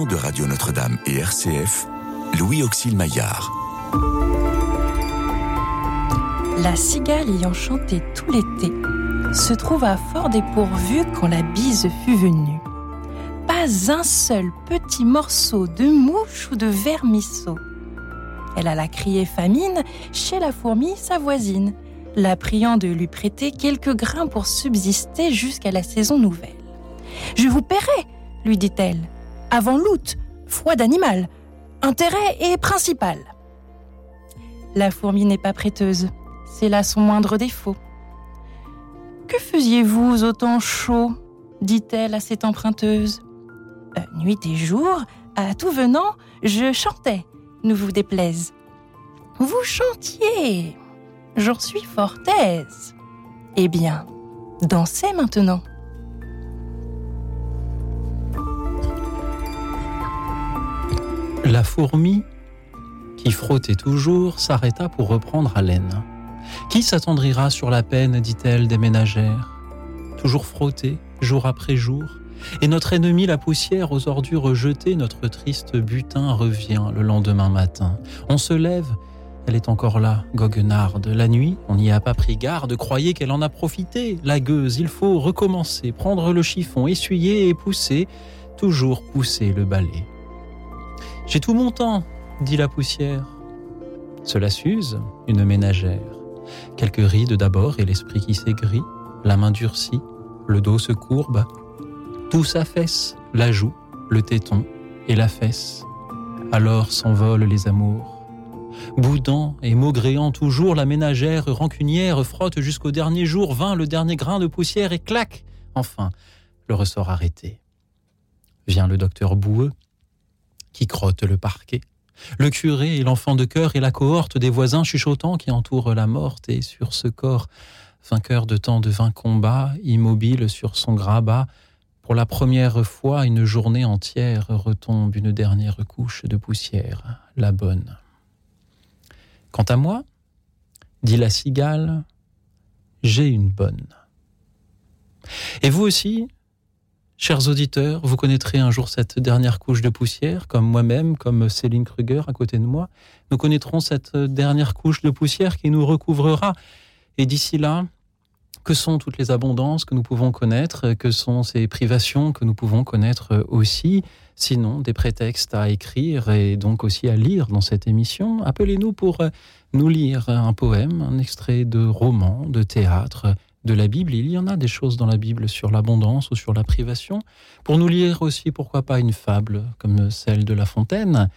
de Radio Notre-Dame et RCF, Louis Auxil Maillard. La cigale ayant chanté tout l'été se trouva fort dépourvue quand la bise fut venue. Pas un seul petit morceau de mouche ou de vermisseau. Elle alla crier famine chez la fourmi, sa voisine, la priant de lui prêter quelques grains pour subsister jusqu'à la saison nouvelle. Je vous paierai, lui dit-elle, avant l'août, froid d'animal, intérêt et principal. La fourmi n'est pas prêteuse, c'est là son moindre défaut. Que faisiez-vous au temps chaud dit-elle à cette emprunteuse. Euh, nuit et jour, à tout venant, je chantais, ne vous déplaise. Vous chantiez, j'en suis fort aise. Eh bien, dansez maintenant. La fourmi, qui frottait toujours, s'arrêta pour reprendre haleine. Qui s'attendrira sur la peine, dit-elle, des ménagères? Toujours frotter, jour après jour, et notre ennemi, la poussière, aux ordures jetées, notre triste butin revient le lendemain matin. On se lève, elle est encore là, goguenarde. La nuit, on n'y a pas pris garde, croyez qu'elle en a profité. La gueuse, il faut recommencer, prendre le chiffon, essuyer et pousser, toujours pousser le balai. J'ai tout mon temps, dit la poussière. Cela s'use, une ménagère. Quelques rides d'abord et l'esprit qui s'aigrit, la main durcie, le dos se courbe, tout s'affaisse, la joue, le téton et la fesse. Alors s'envolent les amours. Boudant et maugréant toujours, la ménagère rancunière frotte jusqu'au dernier jour, vint le dernier grain de poussière et clac Enfin, le ressort arrêté. Vient le docteur boueux, qui crotte le parquet, le curé et l'enfant de cœur et la cohorte des voisins chuchotants qui entourent la morte et sur ce corps, vainqueur de tant de vains combats, immobile sur son grabat, pour la première fois, une journée entière retombe une dernière couche de poussière, la bonne. Quant à moi, dit la cigale, j'ai une bonne. Et vous aussi, chers auditeurs, vous connaîtrez un jour cette dernière couche de poussière, comme moi-même, comme Céline Kruger à côté de moi. Nous connaîtrons cette dernière couche de poussière qui nous recouvrera. Et d'ici là, que sont toutes les abondances que nous pouvons connaître, que sont ces privations que nous pouvons connaître aussi, sinon des prétextes à écrire et donc aussi à lire dans cette émission. Appelez-nous pour nous lire un poème, un extrait de roman, de théâtre, de la Bible. Il y en a des choses dans la Bible sur l'abondance ou sur la privation. Pour nous lire aussi, pourquoi pas, une fable comme celle de La Fontaine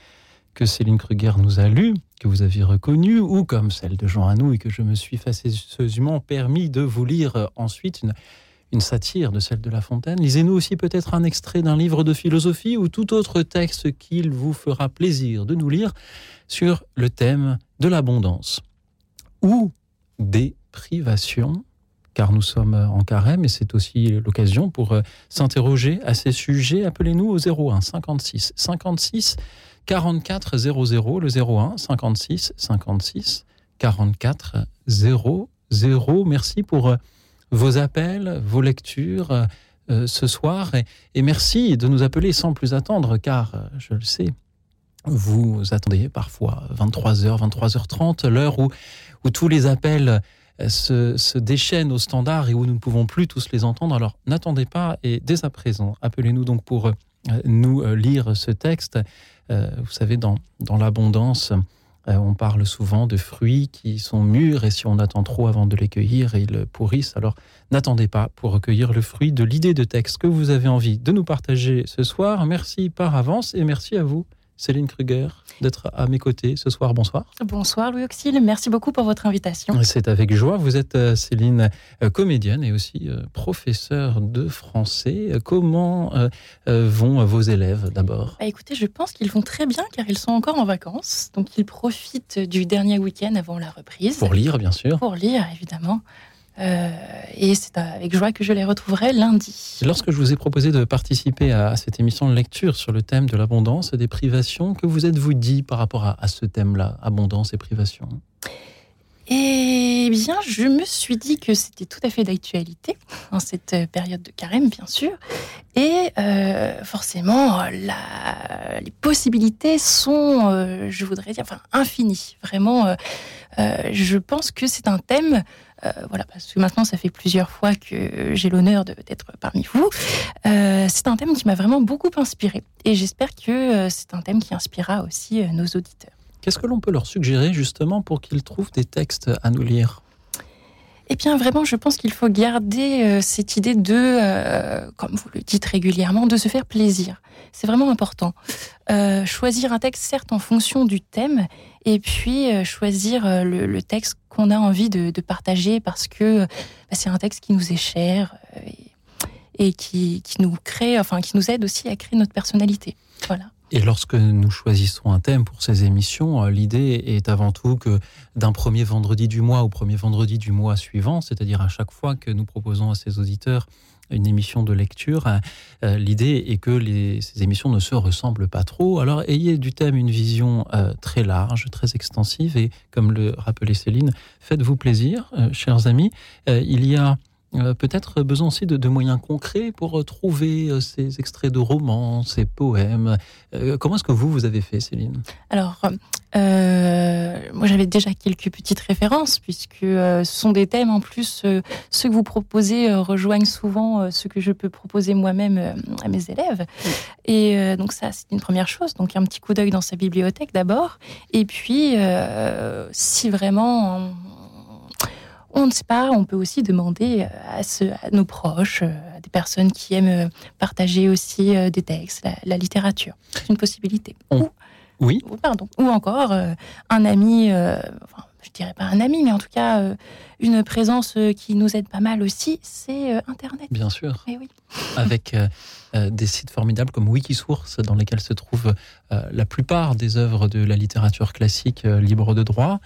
que Céline Kruger nous a lu, que vous avez reconnu, ou comme celle de Jean Anouilh, que je me suis facétieusement permis de vous lire ensuite, une satire de celle de La Fontaine. Lisez-nous aussi peut-être un extrait d'un livre de philosophie ou tout autre texte qu'il vous fera plaisir de nous lire sur le thème de l'abondance ou des privations car nous sommes en carême et c'est aussi l'occasion pour s'interroger à ces sujets. Appelez-nous au 01 56 56 44 00, le 01 56 56 44 00. Merci pour vos appels, vos lectures euh, ce soir et, et, merci de nous appeler sans plus attendre car, je le sais, vous attendez parfois 23h, 23h30, l'heure où, où tous les appels se, se, déchaînent au standard et où nous ne pouvons plus tous les entendre. Alors n'attendez pas et dès à présent, appelez-nous donc pour nous lire ce texte. Euh, vous savez, dans, dans l'abondance, euh, on parle souvent de fruits qui sont mûrs et si on attend trop avant de les cueillir, ils pourrissent. Alors n'attendez pas pour recueillir le fruit de l'idée de texte que vous avez envie de nous partager ce soir. Merci par avance et merci à vous. Céline Kruger, d'être à mes côtés ce soir. Bonsoir. Bonsoir Louis Auxil, merci beaucoup pour votre invitation. C'est avec joie. Vous êtes Céline, comédienne et aussi professeure de français. Comment vont vos élèves d'abord? Bah Écoutez, je pense qu'ils vont très bien car ils sont encore en vacances. Donc ils profitent du dernier week-end avant la reprise. Pour lire, bien sûr. Pour lire, évidemment. Euh, et c'est avec joie que je les retrouverai lundi. Lorsque je vous ai proposé de participer à cette émission de lecture sur le thème de l'abondance et des privations, que vous êtes-vous dit par rapport à, à ce thème-là, abondance et privation Eh bien, je me suis dit que c'était tout à fait d'actualité en cette euh, période de carême, bien sûr. Et euh, forcément, la, les possibilités sont, euh, je voudrais dire, enfin, infinies. Vraiment, je pense que c'est un thème. Euh, voilà, parce que maintenant, ça fait plusieurs fois que j'ai l'honneur d'être parmi vous. Euh, c'est un thème qui m'a vraiment beaucoup inspiré. Et j'espère que euh, c'est un thème qui inspirera aussi nos auditeurs. Qu'est-ce que l'on peut leur suggérer justement pour qu'ils trouvent des textes à nous lire? Eh bien, vraiment, je pense qu'il faut garder euh, cette idée de, euh, comme vous le dites régulièrement, de se faire plaisir. C'est vraiment important. Euh, choisir un texte, certes, en fonction du thème, et puis euh, choisir euh, le, texte qu'on a envie de, partager parce que euh, bah, c'est un texte qui nous est cher et, qui, nous crée, enfin, qui nous aide aussi à créer notre personnalité. Voilà. Et lorsque nous choisissons un thème pour ces émissions, l'idée est avant tout que d'un premier vendredi du mois au premier vendredi du mois suivant, c'est-à-dire à chaque fois que nous proposons à ces auditeurs une émission de lecture, euh, l'idée est que ces émissions ne se ressemblent pas trop. Alors ayez du thème une vision euh, très large, très extensive, et comme le rappelait Céline, faites-vous plaisir, euh, chers amis. Il y a peut-être besoin aussi de, moyens concrets pour euh, trouver euh, ces extraits de romans, ces poèmes. Euh, comment est-ce que vous, vous avez fait, Céline? Alors, euh, moi j'avais déjà quelques petites références, puisque euh, ce sont des thèmes en plus, euh, ceux que vous proposez euh, rejoignent souvent euh, ceux que je peux proposer moi-même euh, à mes élèves. Et euh, donc ça, c'est une première chose. Donc un petit coup d'œil dans sa bibliothèque d'abord. Et puis, euh, si vraiment on, ne sait pas, on peut aussi demander euh, à, ce- à nos proches, euh, à des personnes qui aiment euh, partager aussi des textes, la, la littérature. C'est une possibilité. On- Ou Oui, ou pardon, ou encore un ami, enfin, je dirais pas un ami, mais en tout cas euh, une présence euh, qui nous aide pas mal aussi, c'est euh, Internet. bien sûr. Eh oui. Avec euh, des sites formidables comme Wikisource, dans lesquels se trouvent euh, la plupart des œuvres de la littérature classique libre de droit,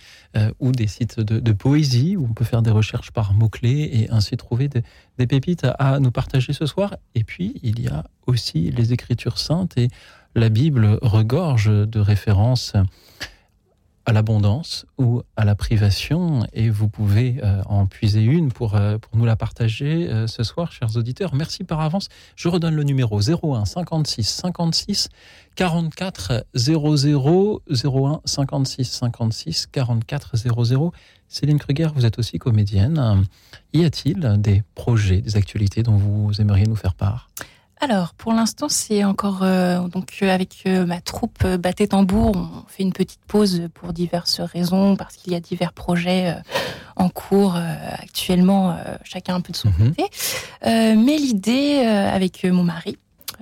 ou des sites de, de poésie, où on peut faire des recherches par mots-clés et ainsi trouver des, des pépites à, à nous partager ce soir. Et puis, il y a aussi les Écritures saintes et la Bible regorge de références à l'abondance ou à la privation et vous pouvez euh, en puiser une pour, euh, pour nous la partager euh, ce soir, chers auditeurs. Merci par avance. Je redonne le numéro 01 56 56 44 00 01 56 56 44 00. Céline Kruger, vous êtes aussi comédienne. Y a-t-il des projets, des actualités dont vous aimeriez nous faire part? Alors, pour l'instant, c'est encore euh, donc euh, avec euh, ma troupe euh, Batté Tambour, on fait une petite pause pour diverses raisons, parce qu'il y a divers projets euh, en cours euh, actuellement, euh, chacun un peu de son Mhm. côté. Euh, mais l'idée euh, avec euh, mon mari,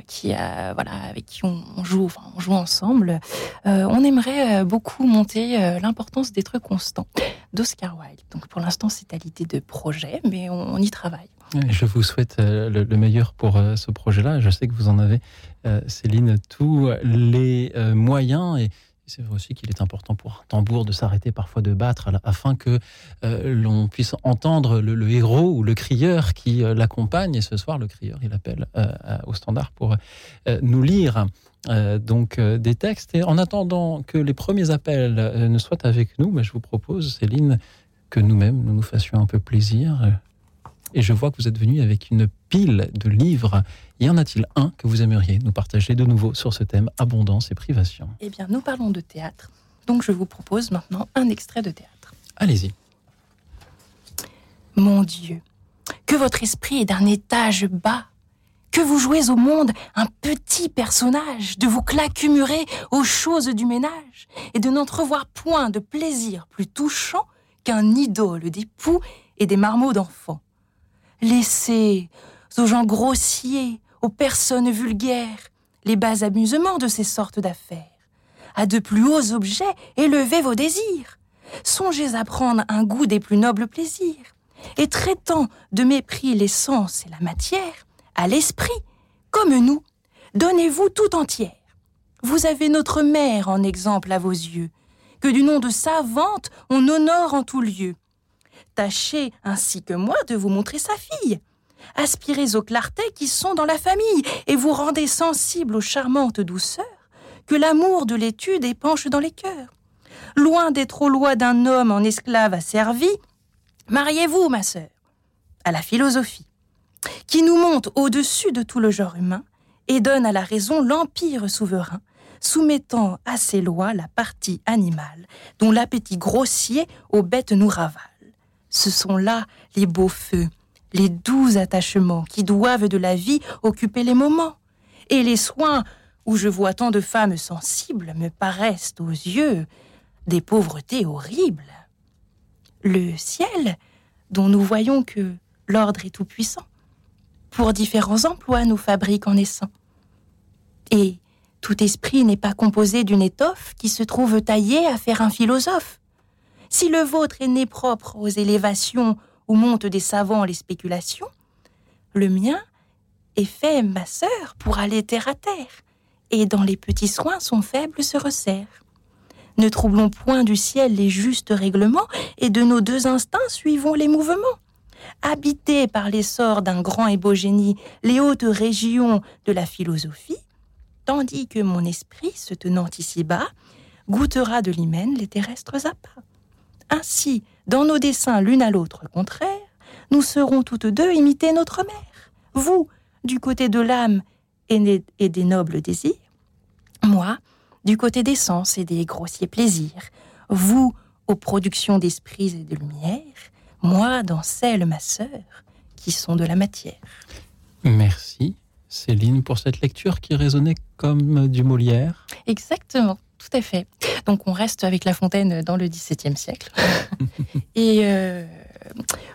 qui a, voilà, avec qui on, on joue, enfin, on joue ensemble, euh, on aimerait euh, beaucoup monter euh, l'importance d'être constant d'Oscar Wilde. Donc pour l'instant, c'est à l'idée de projet, mais on, on y travaille. Je vous souhaite euh, le, le meilleur pour euh, ce projet-là. Je sais que vous en avez, euh, Céline, tous les moyens. Et c'est vrai aussi qu'il est important pour un tambour de s'arrêter parfois de battre afin que l'on puisse entendre le, héros ou le crieur qui l'accompagne. Et ce soir, le crieur, il appelle au standard pour nous lire donc des textes. Et en attendant que les premiers appels ne soient avec nous, mais je vous propose, Céline, que nous-mêmes, nous nous fassions un peu plaisir. Et je vois que vous êtes venu avec une pile de livres. Y en a-t-il un que vous aimeriez nous partager de nouveau sur ce thème abondance et privation? Eh bien, nous parlons de théâtre. Donc je vous propose maintenant un extrait de théâtre. Allez-y. Mon Dieu, que votre esprit est d'un étage bas, que vous jouez au monde un petit personnage, de vous claquemurer aux choses du ménage, et de n'entrevoir point de plaisir plus touchant qu'un idole d'époux et des marmots d'enfants. Laissez aux gens grossiers, aux personnes vulgaires, les bas amusements de ces sortes d'affaires. À de plus hauts objets, élevez vos désirs. Songez à prendre un goût des plus nobles plaisirs et traitant de mépris l'essence et la matière, à l'esprit, comme nous, donnez-vous tout entière. Vous avez notre mère en exemple à vos yeux, que du nom de savante on honore en tout lieu. Tâchez, ainsi que moi, de vous montrer sa fille. Aspirez aux clartés qui sont dans la famille, et vous rendez sensible aux charmantes douceurs que l'amour de l'étude épanche dans les cœurs. Loin d'être aux lois d'un homme en esclave asservi, Mariez-vous, ma sœur, à la philosophie, qui nous monte au-dessus de tout le genre humain et donne à la raison l'empire souverain, soumettant à ses lois la partie animale, dont l'appétit grossier aux bêtes nous ravale. Ce sont là les beaux feux, les doux attachements qui doivent de la vie occuper les moments, et les soins où je vois tant de femmes sensibles me paraissent aux yeux des pauvretés horribles. Le ciel, dont nous voyons que l'ordre est tout-puissant, pour différents emplois nous fabrique en naissant. Et tout esprit n'est pas composé d'une étoffe qui se trouve taillée à faire un philosophe. Si le vôtre est né propre aux élévations où montent des savants les spéculations, le mien est fait, ma sœur, pour aller terre à terre, et dans les petits soins son faible se resserre. Ne troublons point du ciel les justes règlements, et de nos deux instincts suivons les mouvements. Habités par l'essor d'un grand et beau génie, les hautes régions de la philosophie, tandis que mon esprit, se tenant ici-bas, goûtera de l'hymen les terrestres appâts. Ainsi, dans nos dessins l'une à l'autre contraires, nous serons toutes deux imiter notre mère. Vous, du côté de l'âme et, et des nobles désirs, moi, du côté des sens et des grossiers plaisirs, vous, aux productions d'esprits et de lumière, moi dans celles, ma sœur, qui sont de la matière. Merci. Céline, pour cette lecture qui résonnait comme du Molière. Exactement, tout à fait. Donc on reste avec La Fontaine dans le XVIIe siècle. Et euh,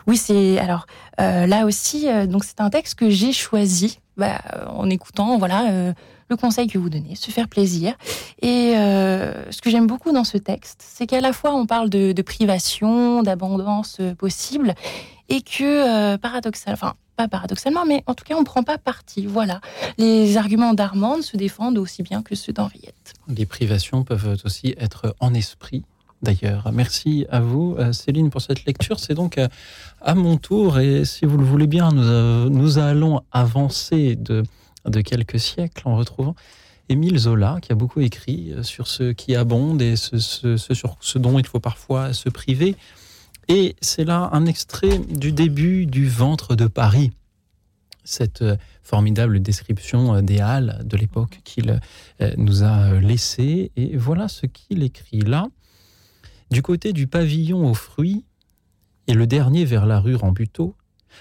oui, c'est alors euh, là aussi, euh, donc c'est un texte que j'ai choisi bah, en écoutant, voilà. le conseil que vous donnez, se faire plaisir. Et ce que j'aime beaucoup dans ce texte, c'est qu'à la fois on parle de, de privation, d'abondance possible, et que paradoxal, enfin pas paradoxalement, mais en tout cas, on ne prend pas parti. Voilà. Les arguments d'Armande se défendent aussi bien que ceux d'Henriette. Les privations peuvent aussi être en esprit. D'ailleurs, merci à vous, euh, Céline, pour cette lecture. C'est donc euh, à mon tour, et si vous le voulez bien, nous, euh, allons avancer de, quelques siècles en retrouvant Émile Zola, qui a beaucoup écrit sur ce qui abonde et ce dont il faut parfois se priver. Et c'est là un extrait du début du ventre de Paris. Cette euh, formidable description euh, des halles de l'époque qu'il euh, nous a laissée. Et voilà ce qu'il écrit là. Du côté du pavillon aux fruits, et le dernier vers la rue Rambuteau,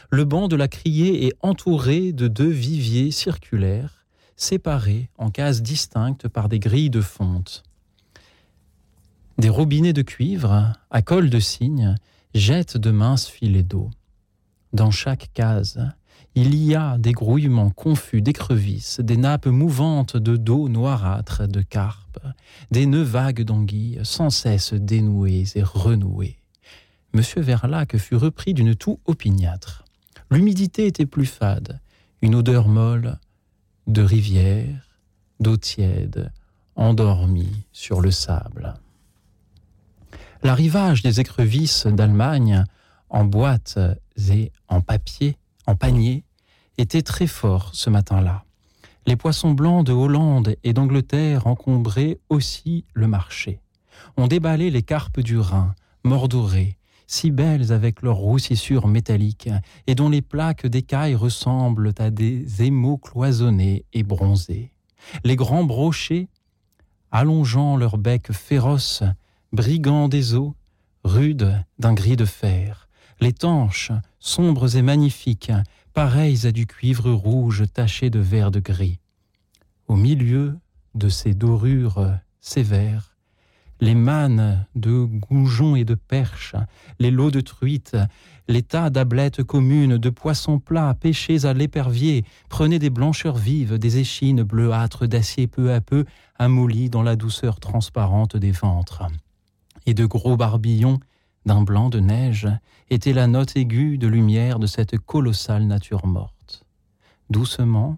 le banc de la criée est entouré de deux viviers circulaires, séparés en cases distinctes par des grilles de fonte. Des robinets de cuivre, à col de cygne, jette de minces filets d'eau. Dans chaque case, il y a des grouillements confus d'écrevisses, des nappes mouvantes de dos noirâtres de carpes, des nœuds vagues d'anguilles, sans cesse dénoués et renoués. Monsieur Verlac fut repris d'une toux opiniâtre. L'humidité était plus fade, une odeur molle de rivière, d'eau tiède, endormie sur le sable. L'arrivage des écrevisses d'Allemagne en boîtes et en papier, en panier, était très fort ce matin-là. Les poissons blancs de Hollande et d'Angleterre encombraient aussi le marché. On déballait les carpes du Rhin, mordorées, si belles avec leurs roussissures métalliques, et dont les plaques d'écailles ressemblent à des émaux cloisonnés et bronzés. Les grands brochets, allongeant leurs becs féroces, brigands des eaux, rudes d'un gris de fer, les tanches, sombres et magnifiques, pareilles à du cuivre rouge taché de vert de gris. Au milieu de ces dorures sévères, les mannes de goujons et de perches, les lots de truites, les tas d'ablettes communes, de poissons plats pêchés à l'épervier, prenaient des blancheurs vives, des échines bleuâtres d'acier peu à peu amollies dans la douceur transparente des ventres et de gros barbillons d'un blanc de neige était la note aiguë de lumière de cette colossale nature morte. Doucement,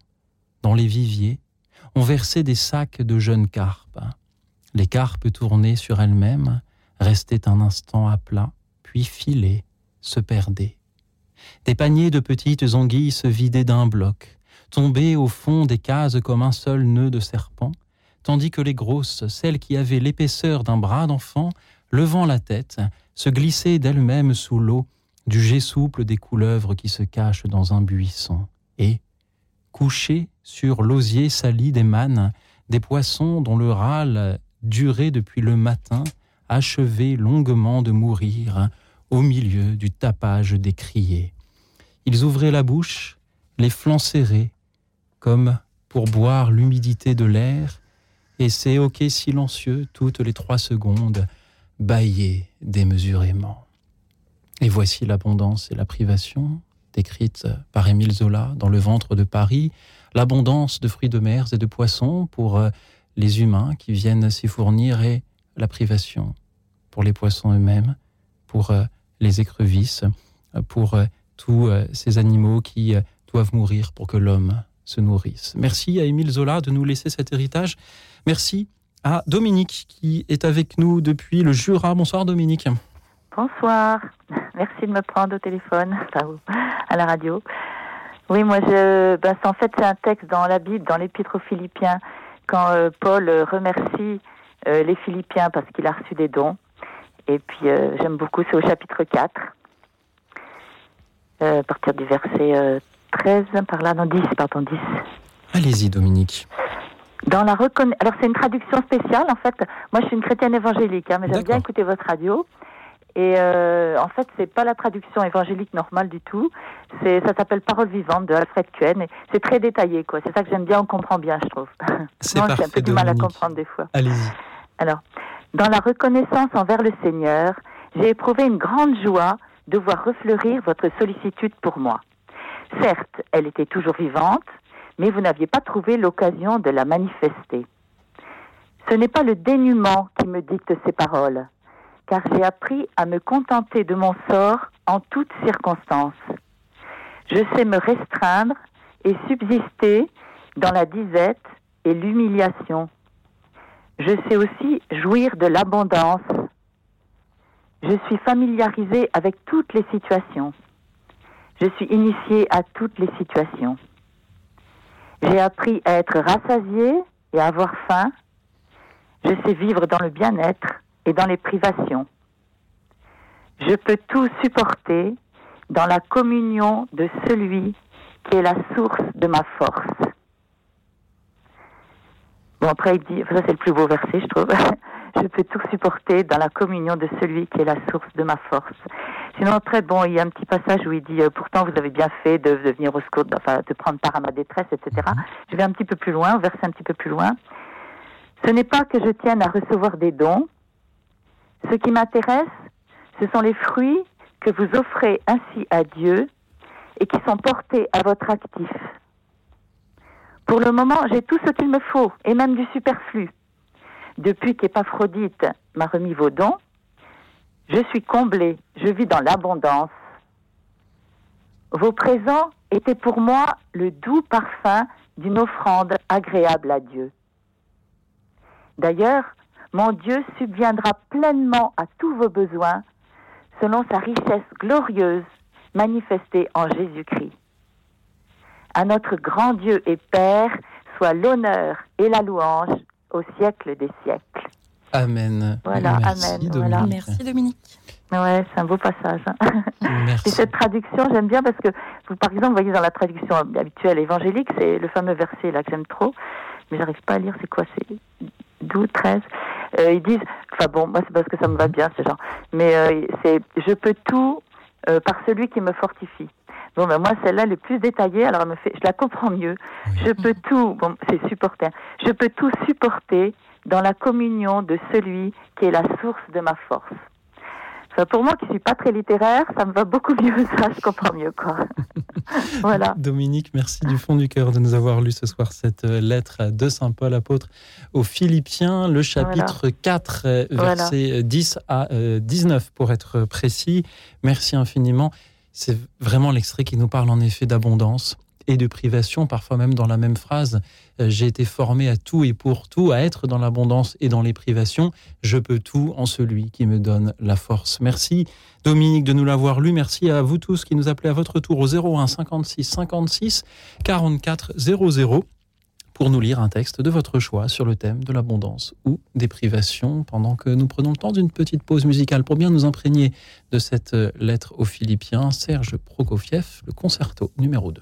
dans les viviers, on versait des sacs de jeunes carpes. Les carpes tournées sur elles-mêmes restaient un instant à plat, puis filées, se perdaient. Des paniers de petites anguilles se vidaient d'un bloc, tombaient au fond des cases comme un seul nœud de serpent, tandis que les grosses, celles qui avaient l'épaisseur d'un bras d'enfant, levant la tête, se glissaient d'elles-mêmes sous l'eau du jet souple des couleuvres qui se cachent dans un buisson, et, couchés sur l'osier sali des mannes, des poissons dont le râle durait depuis le matin, achevait longuement de mourir au milieu du tapage des criers. Ils ouvraient la bouche, les flancs serrés, comme pour boire l'humidité de l'air, et ces hoquets silencieux, toutes les trois secondes, bâillaient démesurément. Et voici l'abondance et la privation, décrite par Émile Zola dans Le ventre de Paris, l'abondance de fruits de mer et de poissons pour euh, les humains qui viennent s'y fournir et la privation pour les poissons eux-mêmes, pour euh, les écrevisses, euh, pour tous ces animaux qui doivent mourir pour que l'homme se nourrisse. Merci à Émile Zola de nous laisser cet héritage. Merci à Dominique qui est avec nous depuis le Jura. Bonsoir Dominique. Bonsoir. Merci de me prendre au téléphone, à la radio. Oui, moi, je, ben, en fait, c'est un texte dans la Bible, dans l'Épître aux Philippiens, quand euh, Paul remercie euh, les Philippiens parce qu'il a reçu des dons. Et puis, euh, j'aime beaucoup, c'est au chapitre 4, à partir du verset 13, par là, non, 10, pardon, 10. Allez-y, Dominique. Dans la Alors, c'est une traduction spéciale, en fait. Moi, je suis une chrétienne évangélique, hein, mais j'aime bien écouter votre radio. Et euh, en fait, c'est pas la traduction évangélique normale du tout. C'est, ça s'appelle Parole vivante de Alfred Kuen. c'est très détaillé, quoi. C'est ça que j'aime bien. On comprend bien, je trouve. C'est Moi, j'ai un peu du mal à comprendre des fois. Allez-y. Alors, dans la reconnaissance envers le Seigneur, j'ai éprouvé une grande joie de voir refleurir votre sollicitude pour moi. Certes, elle était toujours vivante, mais vous n'aviez pas trouvé l'occasion de la manifester. Ce n'est pas le dénuement qui me dicte ces paroles, car j'ai appris à me contenter de mon sort en toutes circonstances. Je sais me restreindre et subsister dans la disette et l'humiliation. Je sais aussi jouir de l'abondance. Je suis familiarisé avec toutes les situations. Je suis initié à toutes les situations. J'ai appris à être rassasié et à avoir faim. Je sais vivre dans le bien-être et dans les privations. Je peux tout supporter dans la communion de celui qui est la source de ma force. Bon, après, il dit, ça c'est le plus beau verset, je trouve. je peux tout supporter dans la communion de celui qui est la source de ma force. Sinon, très bon, il y a un petit passage où il dit, euh, pourtant vous avez bien fait de, venir au secours, enfin, de prendre part à ma détresse, etc. Mhm. Je vais un petit peu plus loin, verser un petit peu plus loin. Ce n'est pas que je tienne à recevoir des dons. Ce qui m'intéresse, ce sont les fruits que vous offrez ainsi à Dieu et qui sont portés à votre actif. Pour le moment, j'ai tout ce qu'il me faut, et même du superflu. Depuis qu'Épaphrodite m'a remis vos dons, je suis comblé, je vis dans l'abondance. Vos présents étaient pour moi le doux parfum d'une offrande agréable à Dieu. D'ailleurs, mon Dieu subviendra pleinement à tous vos besoins selon sa richesse glorieuse manifestée en Jésus-Christ. À notre grand Dieu et Père soit l'honneur et la louange au siècle des siècles. Amen. Voilà, Merci, amen. Dominique. Merci Dominique. Ouais, c'est un beau passage. Hein. Merci. Et cette traduction, j'aime bien parce que, vous, par exemple, vous voyez dans la traduction habituelle évangélique, c'est le fameux verset là que j'aime trop, mais j'arrive pas à lire, c'est quoi C'est 12, 13. Euh, ils disent, enfin bon, moi c'est parce que ça me va bien, ce genre, mais euh, c'est je peux tout euh, par celui qui me fortifie. Bon, ben moi, celle-là, elle est plus détaillée, alors elle me fait, je la comprends mieux. Je peux tout, bon, c'est supporter, je peux tout supporter dans la communion de celui qui est la source de ma force. Pour moi qui suis pas très littéraire, ça me va beaucoup mieux, ça, je comprends mieux, quoi. voilà. Dominique, merci du fond du cœur de nous avoir lu ce soir cette euh, lettre de Saint Paul apôtre aux Philippiens, le chapitre 4, euh, versets 10 à 19 euh, pour être précis. Merci infiniment. C'est vraiment l'extrait qui nous parle en effet d'abondance et de privation, parfois même dans la même phrase. Euh, j'ai été formé à tout et pour tout, à être dans l'abondance et dans les privations. Je peux tout en celui qui me donne la force. Merci Dominique de nous l'avoir lu. Merci à vous tous qui nous appelez à votre tour au 01 56 56 44 00 pour nous lire un texte de votre choix sur le thème de l'abondance ou des privations, pendant que nous prenons le temps d'une petite pause musicale pour bien nous imprégner de cette lettre aux Philippiens, Serge Prokofiev, le concerto numéro 2.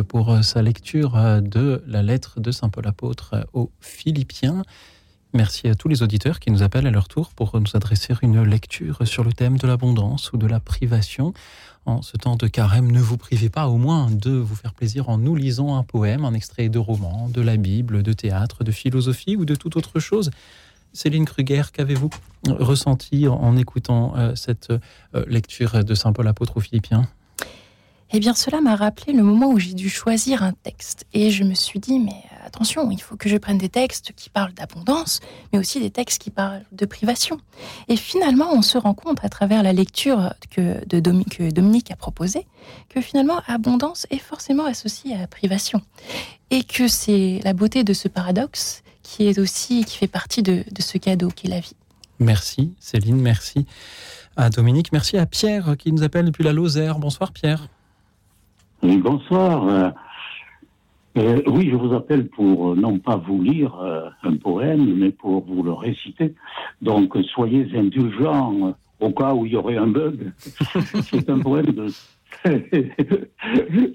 Pour euh, sa lecture euh, de la lettre de Saint Paul apôtre aux Philippiens. Merci à tous les auditeurs qui nous appellent à leur tour pour nous adresser une lecture sur le thème de l'abondance ou de la privation. En ce temps de carême, ne vous privez pas au moins de vous faire plaisir en nous lisant un poème, un extrait de roman, de la Bible, de théâtre, de philosophie ou de toute autre chose. Céline Kruger, qu'avez-vous ressenti en écoutant euh, cette lecture de Saint Paul apôtre aux Philippiens? Eh bien, cela m'a rappelé le moment où j'ai dû choisir un texte. Et je me suis dit, mais attention, il faut que je prenne des textes qui parlent d'abondance, mais aussi des textes qui parlent de privation. Et finalement, on se rend compte à travers la lecture que, de que Dominique a proposée, que finalement, abondance est forcément associée à privation. Et que c'est la beauté de ce paradoxe qui est aussi, qui fait partie de, de ce cadeau qu'est la vie. Merci Céline, merci à Dominique, merci à Pierre qui nous appelle depuis la Lozère. Bonsoir Pierre. Oui, bonsoir. Euh, euh, oui, je vous appelle pour euh, non pas vous lire un poème, mais pour vous le réciter. Donc soyez indulgents au cas où il y aurait un bug. C'est un poème de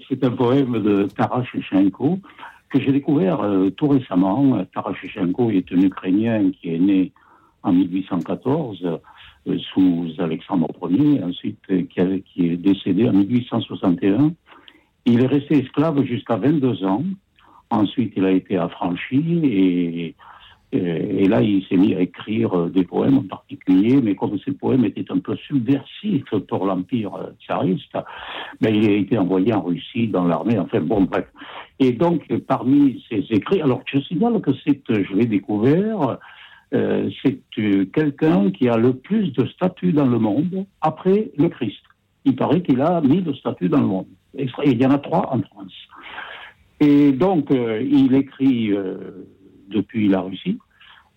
c'est un poème de Taras Shevchenko que j'ai découvert tout récemment. Taras Shevchenko est un Ukrainien qui est né en 1814 sous Alexandre Ier, ensuite qui, qui est décédé en 1861 il est resté esclave jusqu'à 22 ans. Ensuite, il a été affranchi et, là, il s'est mis à écrire des poèmes en particulier, mais comme ces poèmes étaient un peu subversifs pour l'Empire tsariste, ben, il a été envoyé en Russie dans l'armée, enfin bon, bref. Et donc, parmi ses écrits, alors je signale que c'est, je l'ai découvert, euh, c'est euh, quelqu'un qui a le plus de statuts dans le monde après le Christ. Il paraît qu'il a mis de statuts dans le monde. Il y en a trois en France. Et donc, euh, il écrit euh, depuis la Russie.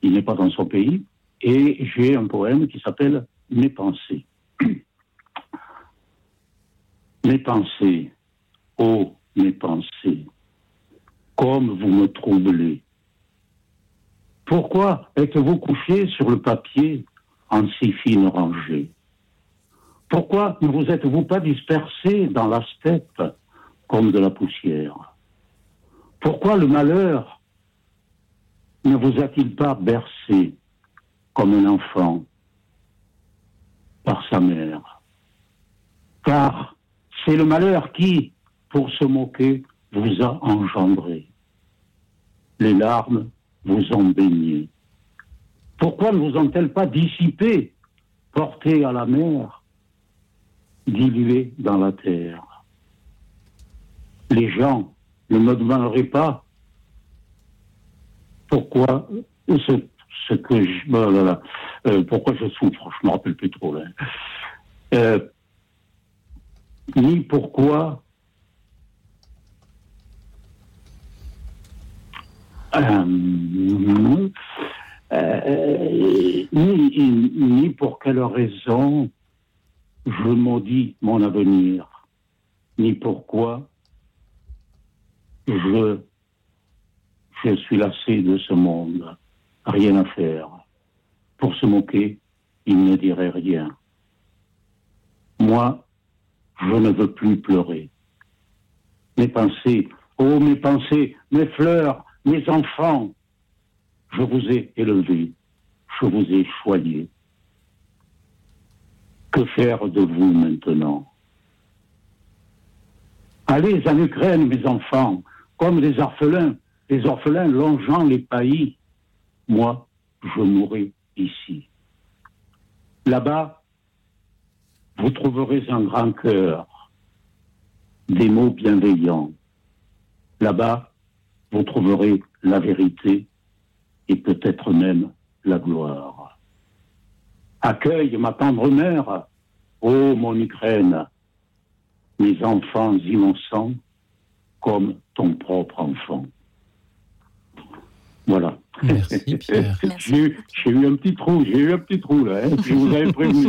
Il n'est pas dans son pays. Et j'ai un poème qui s'appelle Mes pensées. mes pensées, oh mes pensées, comme vous me troublez. Pourquoi êtes-vous couché sur le papier en si fine rangée? Pourquoi ne vous êtes-vous pas dispersé dans la steppe comme de la poussière? Pourquoi le malheur ne vous a-t-il pas bercé comme un enfant par sa mère? Car c'est le malheur qui, pour se moquer, vous a engendré. Les larmes vous ont baigné. Pourquoi ne vous ont-elles pas dissipé, porté à la mer? Dilué dans la terre. Les gens ne me demanderaient pas pourquoi ce, que je, oh euh, pourquoi je souffre, je me rappelle plus trop là. Euh, ni pourquoi euh, ni, ni pour quelle raison je maudis mon avenir, ni pourquoi je, suis lassé de ce monde, rien à faire. Pour se moquer, il ne dirait rien. Moi, je ne veux plus pleurer. Mes pensées, oh mes pensées, mes fleurs, mes enfants, je vous ai élevés, je vous ai choyés. Que faire de vous maintenant? Allez en Ukraine, mes enfants, comme des orphelins, des orphelins longeant les pays. Moi, je mourrai ici. Là-bas, vous trouverez un grand cœur, des mots bienveillants. Là-bas, vous trouverez la vérité et peut-être même la gloire. Accueille ma tendre mère, ô mon Ukraine, mes enfants innocents comme ton propre enfant. Voilà. Merci Pierre. j'ai, eu un petit trou, j'ai eu un petit trou là, hein, je vous avais prévenu.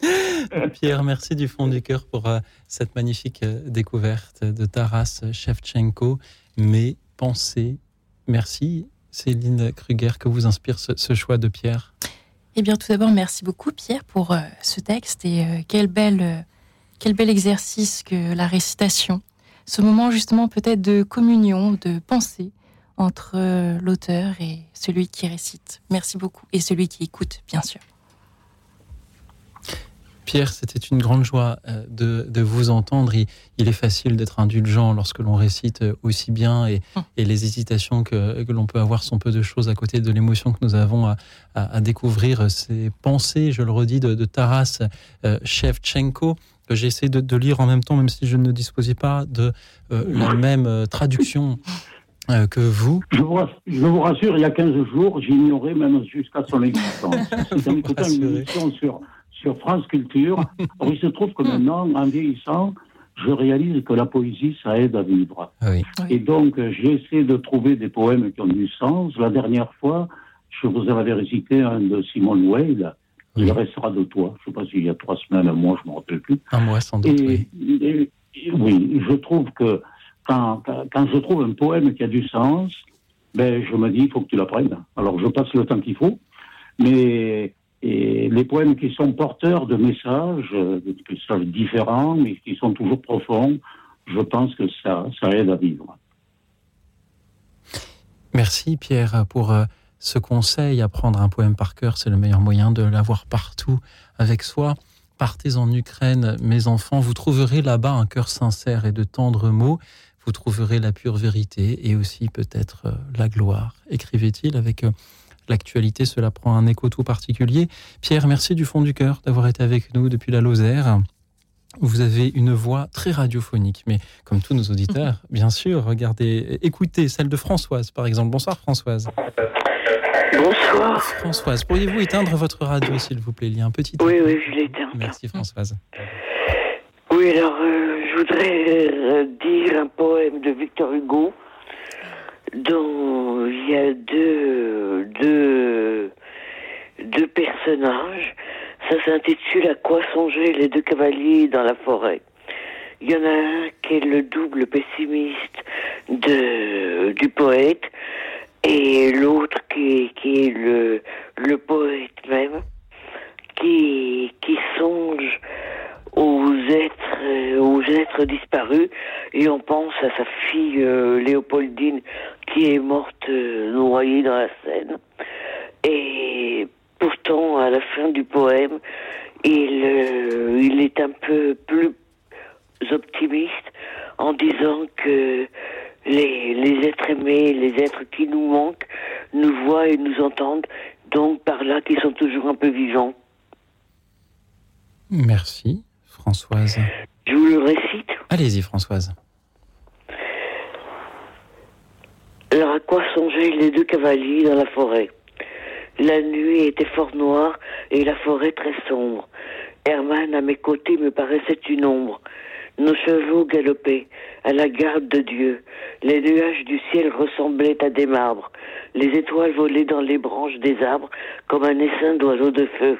Pierre, merci du fond du cœur pour euh, cette magnifique euh, découverte de Taras Shevchenko. Mes pensées. Merci Céline Kruger, que vous inspire ce choix de Pierre? Eh bien, tout d'abord, merci beaucoup, Pierre, pour euh, ce texte et euh, quel, bel, euh, quel bel exercice que la récitation. Ce moment, justement, peut-être de communion, de pensée entre l'auteur et celui qui récite. Merci beaucoup. Et celui qui écoute, bien sûr. Pierre, c'était une grande joie euh, de, vous entendre. Il, est facile d'être indulgent lorsque l'on récite euh, aussi bien et, hum. les hésitations que, l'on peut avoir sont peu de choses à côté de l'émotion que nous avons à, découvrir. Ces pensées, je le redis, de, Taras euh, Shevchenko que j'essaie de, lire en même temps, même si je ne disposais pas de la même traduction euh, que vous. Je vous, rassure, je vous rassure, il y a 15 jours, j'ignorais même jusqu'à son existence. C'est en écoutant une émission sur, sur France Culture. Alors, il se trouve que maintenant, en vieillissant, je réalise que la poésie, ça aide à vivre. Oui. Et donc, j'essaie de trouver des poèmes qui ont du sens. La dernière fois, je vous avais récité un de Simone Weil, Il Oui. restera de toi. Je ne sais pas s'il y a trois semaines, un mois, je ne me rappelle plus. Un mois sans doute. Et, oui. et- et oui, je trouve que quand, quand, quand je trouve un poème qui a du sens, ben, je me dis, il faut que tu l'apprennes. Alors, je passe le temps qu'il faut. Mais et les poèmes qui sont porteurs de messages, euh, de messages différents, mais qui sont toujours profonds, je pense que ça, ça aide à vivre. Merci Pierre pour euh, ce conseil. Apprendre un poème par cœur, c'est le meilleur moyen de l'avoir partout avec soi. Partez en Ukraine, mes enfants, vous trouverez là-bas un cœur sincère et de tendres mots. Vous trouverez la pure vérité et aussi peut-être euh, la gloire. Écrivait-il avec l'actualité, cela prend un écho tout particulier. Pierre, merci du fond du cœur d'avoir été avec nous depuis la Lozère. Vous avez une voix très radiophonique, mais comme tous nos auditeurs, bien sûr, regardez, écoutez celle de Françoise, par exemple. Bonsoir Françoise. Bonsoir. Françoise, pourriez-vous éteindre votre radio, s'il vous plaît? Il y a un petit... Oui, oui, je l'éteins. Merci Françoise. Oui, alors, euh, je voudrais euh, dire un poème de Victor Hugo dont il y a deux, deux, deux personnages. Ça s'intitule À quoi songer les deux cavaliers dans la forêt. Il y en a un qui est le double pessimiste de, du poète et l'autre qui, qui est le, le poète même qui, qui songe aux êtres, euh, aux êtres disparus et on pense à sa fille euh, Léopoldine qui est morte euh, noyée dans la Seine. Et pourtant, à la fin du poème, il, euh, il est un peu plus optimiste en disant que les, les êtres aimés, les êtres qui nous manquent, nous voient et nous entendent, donc par là qu'ils sont toujours un peu vivants. Merci Françoise. Je vous le récite. Allez-y Françoise. Alors à quoi songeaient les deux cavaliers dans la forêt La nuit était fort noire et la forêt très sombre. Hermann à mes côtés me paraissait une ombre. Nos chevaux galopaient à la garde de Dieu. Les nuages du ciel ressemblaient à des marbres. Les étoiles volaient dans les branches des arbres comme un essaim d'oiseaux de feu.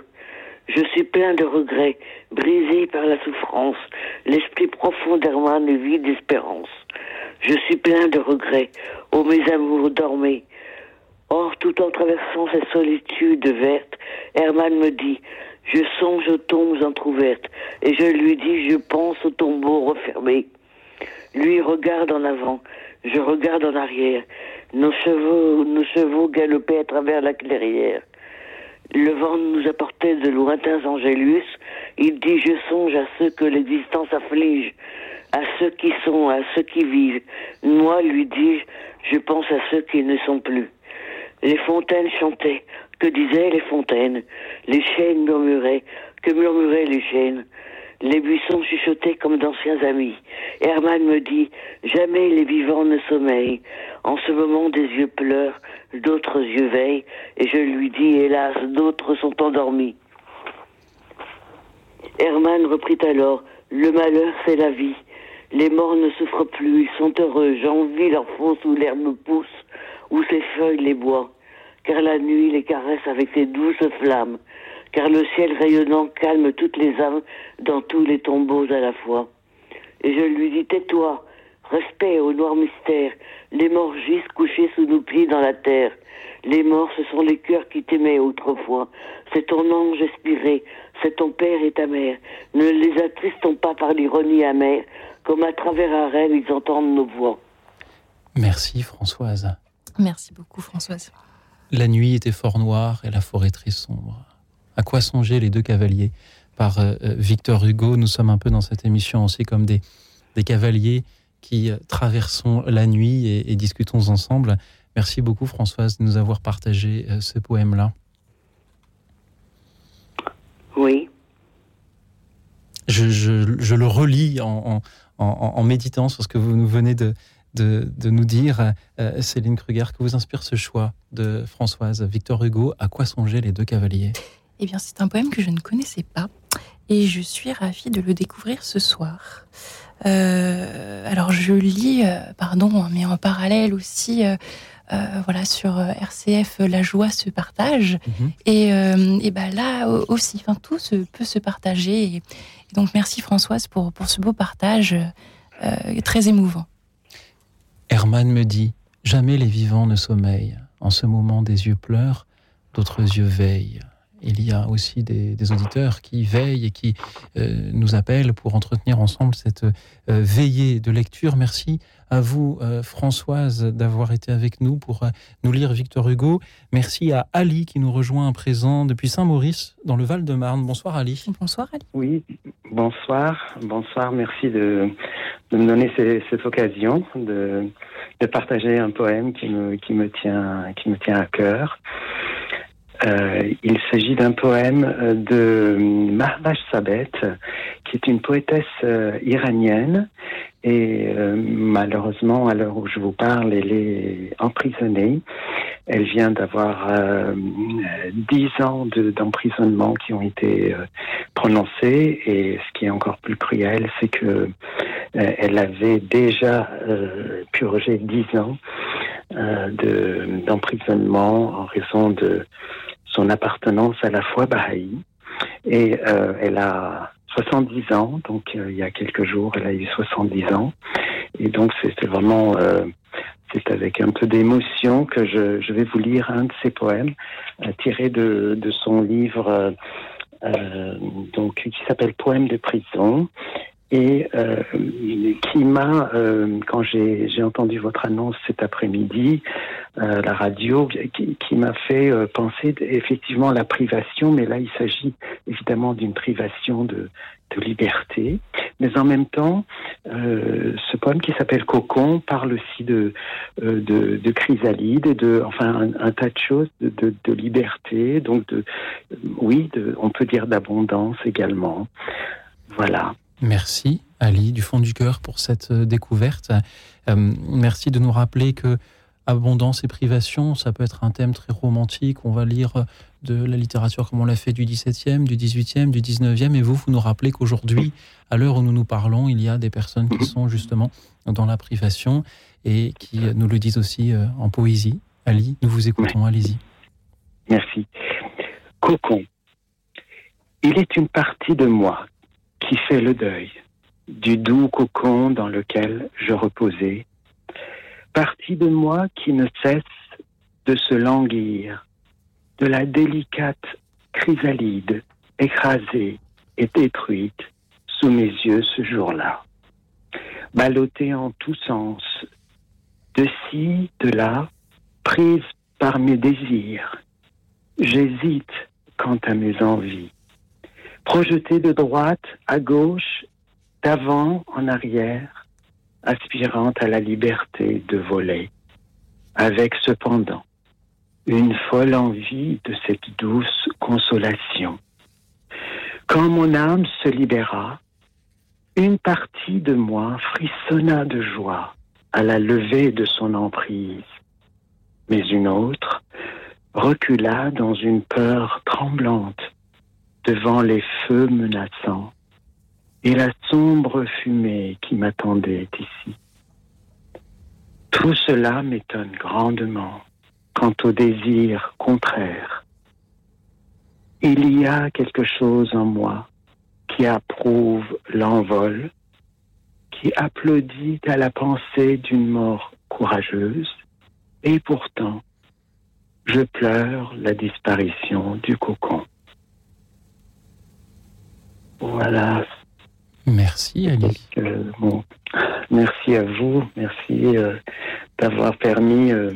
Je suis plein de regrets, brisé par la souffrance. L'esprit profond d'Hermann est vide d'espérance. Je suis plein de regrets. Ô mes amours, dormez. Or, tout en traversant cette solitude verte, Hermann me dit Je songe aux tombes entr'ouvertes, et je lui dis Je pense aux tombeaux refermés. Lui regarde en avant, je regarde en arrière. Nos chevaux, nos chevaux galopaient à travers la clairière. Le vent nous apportait de lointains angélus. Il dit Je songe à ceux que l'existence afflige, à ceux qui sont, à ceux qui vivent. Moi, lui dis-je, je pense à ceux qui ne sont plus. Les fontaines chantaient. Que disaient les fontaines? Les chênes murmuraient. Que murmuraient les chênes? Les buissons chuchotaient comme d'anciens amis. Hermann me dit Jamais les vivants ne sommeillent. En ce moment, des yeux pleurent, d'autres yeux veillent, et je lui dis Hélas, d'autres sont endormis. Hermann reprit alors Le malheur, c'est la vie. Les morts ne souffrent plus, ils sont heureux. J'envie leur fosse où l'herbe pousse, où ses feuilles les bois. Car la nuit les caresse avec ses douces flammes. Car le ciel rayonnant calme toutes les âmes dans tous les tombeaux à la fois. Et je lui dis Tais-toi, respect au noir mystère. Les morts gisent couchés sous nos pieds dans la terre. Les morts, ce sont les cœurs qui t'aimaient autrefois. C'est ton ange expiré, c'est ton père et ta mère. Ne les attristons pas par l'ironie amère, comme à travers un rêve ils entendent nos voix. Merci Françoise. Merci beaucoup, Françoise. La nuit était fort noire et la forêt très sombre. À quoi songer les deux cavaliers Par euh, euh, Victor Hugo, nous sommes un peu dans cette émission aussi comme des, des cavaliers qui euh, traversons la nuit et, et discutons ensemble. Merci beaucoup Françoise de nous avoir partagé euh, ce poème-là. Oui. Je, je- je le relis en, en- en- en méditant sur ce que vous nous venez de, de, nous dire, Céline Kruger, que vous inspire ce choix de Françoise? Victor Hugo À quoi songer les deux cavaliers? Eh bien, c'est un poème que je ne connaissais pas et je suis ravie de le découvrir ce soir. alors, je lis, pardon, mais en parallèle aussi euh, voilà, sur euh, RCF, la joie se partage. Mhm. Et, euh, et ben là aussi, enfin, tout se, peut se partager. Et, donc, merci Françoise pour, pour ce beau partage très émouvant. Herman me dit Jamais les vivants ne sommeillent. En ce moment, des yeux pleurent, d'autres yeux veillent il y a aussi des, auditeurs qui veillent et qui euh, nous appellent pour entretenir ensemble cette euh, veillée de lecture. Merci à vous, euh, Françoise, d'avoir été avec nous pour nous lire Victor Hugo. Merci à Ali qui nous rejoint à présent depuis Saint-Maurice, dans le Val-de-Marne. Bonsoir Ali. Bonsoir Ali. Oui, bonsoir. Bonsoir. Merci de, me donner cette, occasion de, partager un poème qui me, qui me, tient, qui me tient à cœur. Euh, il s'agit d'un poème euh, de Mahvash Sabet, qui est une poétesse euh, iranienne. Et malheureusement, à l'heure où je vous parle, elle est emprisonnée. Elle vient d'avoir dix ans d'emprisonnement qui ont été prononcés. Et ce qui est encore plus cruel, c'est que elle avait déjà purgé dix ans d'emprisonnement en raison de son appartenance à la foi bahaï. Et euh, elle a 70 ans, donc euh, il y a quelques jours, elle a eu 70 ans. Et donc c'est vraiment, euh, c'est avec un peu d'émotion que je, je, vais vous lire un de ses poèmes tiré de, de, son livre donc qui s'appelle Poème de prison et euh, qui m'a, euh, quand j'ai entendu votre annonce cet après-midi, euh, la radio, qui, qui m'a fait euh, penser effectivement à la privation, mais là il s'agit évidemment d'une privation de, de, liberté, mais en même temps, euh, ce poème qui s'appelle Cocon parle aussi de, de, de, chrysalide et de, enfin, un, tas de choses, de, de, de liberté, donc de, oui, de, on peut dire d'abondance également. Voilà. Merci Ali du fond du cœur pour cette euh, découverte. Euh, merci de nous rappeler que abondance et privation, ça peut être un thème très romantique. On va lire de la littérature comme on l'a fait du 17e, du 18e, du 19e. Et vous, vous nous rappelez qu'aujourd'hui, à l'heure où nous nous parlons, il y a des personnes qui sont justement dans la privation et qui nous le disent aussi euh, en poésie. Ali, nous vous écoutons, allez-y. Merci. Cocon. Il est une partie de moi qui fait le deuil du doux cocon dans lequel je reposais, partie de moi qui ne cesse de se languir, de la délicate chrysalide écrasée et détruite sous mes yeux ce jour-là, ballottée en tous sens, de ci, de là, prise par mes désirs. J'hésite quant à mes envies projeté de droite à gauche, d'avant en arrière, aspirant à la liberté de voler, avec cependant une folle envie de cette douce consolation. Quand mon âme se libéra, une partie de moi frissonna de joie à la levée de son emprise, mais une autre recula dans une peur tremblante devant les feux menaçants et la sombre fumée qui m'attendait ici. Tout cela m'étonne grandement quant au désir contraire. Il y a quelque chose en moi qui approuve l'envol, qui applaudit à la pensée d'une mort courageuse, et pourtant, je pleure la disparition du cocon. Voilà. Merci Ali. Euh, merci à vous, merci euh, d'avoir permis euh,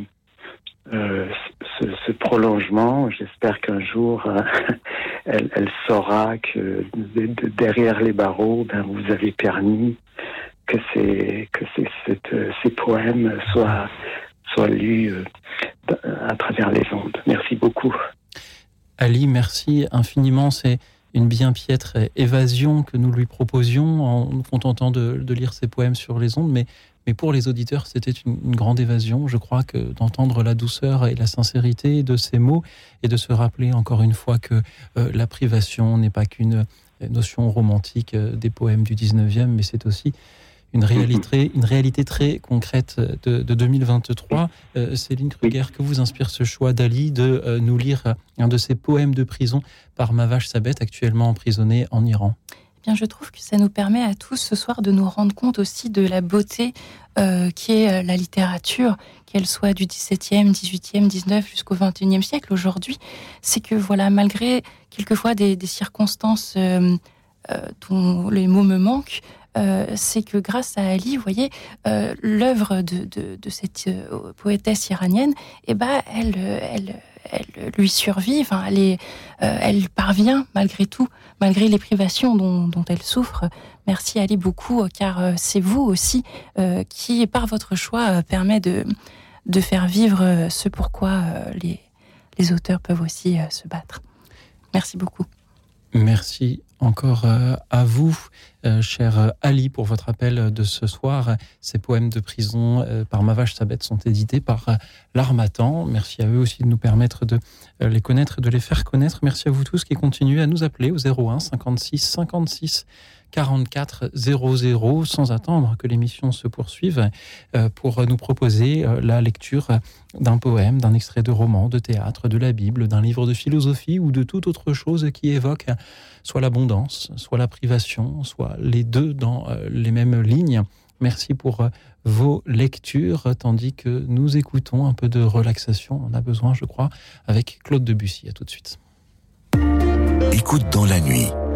ce, prolongement. J'espère qu'un jour elle, saura que derrière les barreaux, ben, vous avez permis que, que ces poèmes soient, soient lus à travers les ondes. Merci beaucoup. Ali, merci infiniment. C'est une bien piètre évasion que nous lui proposions en nous contentant de, lire ses poèmes sur les ondes, mais Mais pour les auditeurs, c'était une, grande évasion. Je crois que d'entendre la douceur et la sincérité de ces mots et de se rappeler encore une fois que euh, la privation n'est pas qu'une notion romantique euh, des poèmes du 19e, mais c'est aussi une réalité, une réalité très concrète de, 2023. Euh, Céline Kruger, que vous inspire ce choix d'Ali de nous lire un de ses poèmes de prison par Mavash Sabet, actuellement emprisonné en Iran? Eh bien, je trouve que ça nous permet à tous ce soir de nous rendre compte aussi de la beauté euh, qui est euh, la littérature, qu'elle soit du XVIIe, XVIIIe, XIX jusqu'au XXIe siècle aujourd'hui. C'est que voilà, malgré quelquefois des, circonstances euh, dont les mots me manquent, c'est que grâce à Ali, vous voyez, l'œuvre de, cette poétesse iranienne, eh ben, elle, elle, elle lui survit, enfin, elle, elle parvient malgré tout, malgré les privations dont, elle souffre, Merci Ali beaucoup, car euh, c'est vous aussi euh, qui, par votre choix, euh, permet de, de faire vivre ce pourquoi les, les auteurs peuvent aussi se battre. Merci beaucoup. Merci encore à vous, cher Ali, pour votre appel de ce soir. Ces poèmes de prison par Mavache Sabet sont édités par l'Armatan. Merci à eux aussi de nous permettre de les connaître, de les faire connaître. Merci à vous tous qui continuez à nous appeler au 01 56 56 44 00 sans attendre que l'émission se poursuive euh, pour nous proposer euh, la lecture d'un poème, d'un extrait de roman, de théâtre, de la Bible, d'un livre de philosophie ou de toute autre chose qui évoque soit l'abondance, soit la privation, soit les deux dans euh, les mêmes lignes. Merci pour vos lectures, tandis que nous écoutons un peu de relaxation. On a besoin, je crois, avec Claude Debussy. À tout de suite. Écoute dans la nuit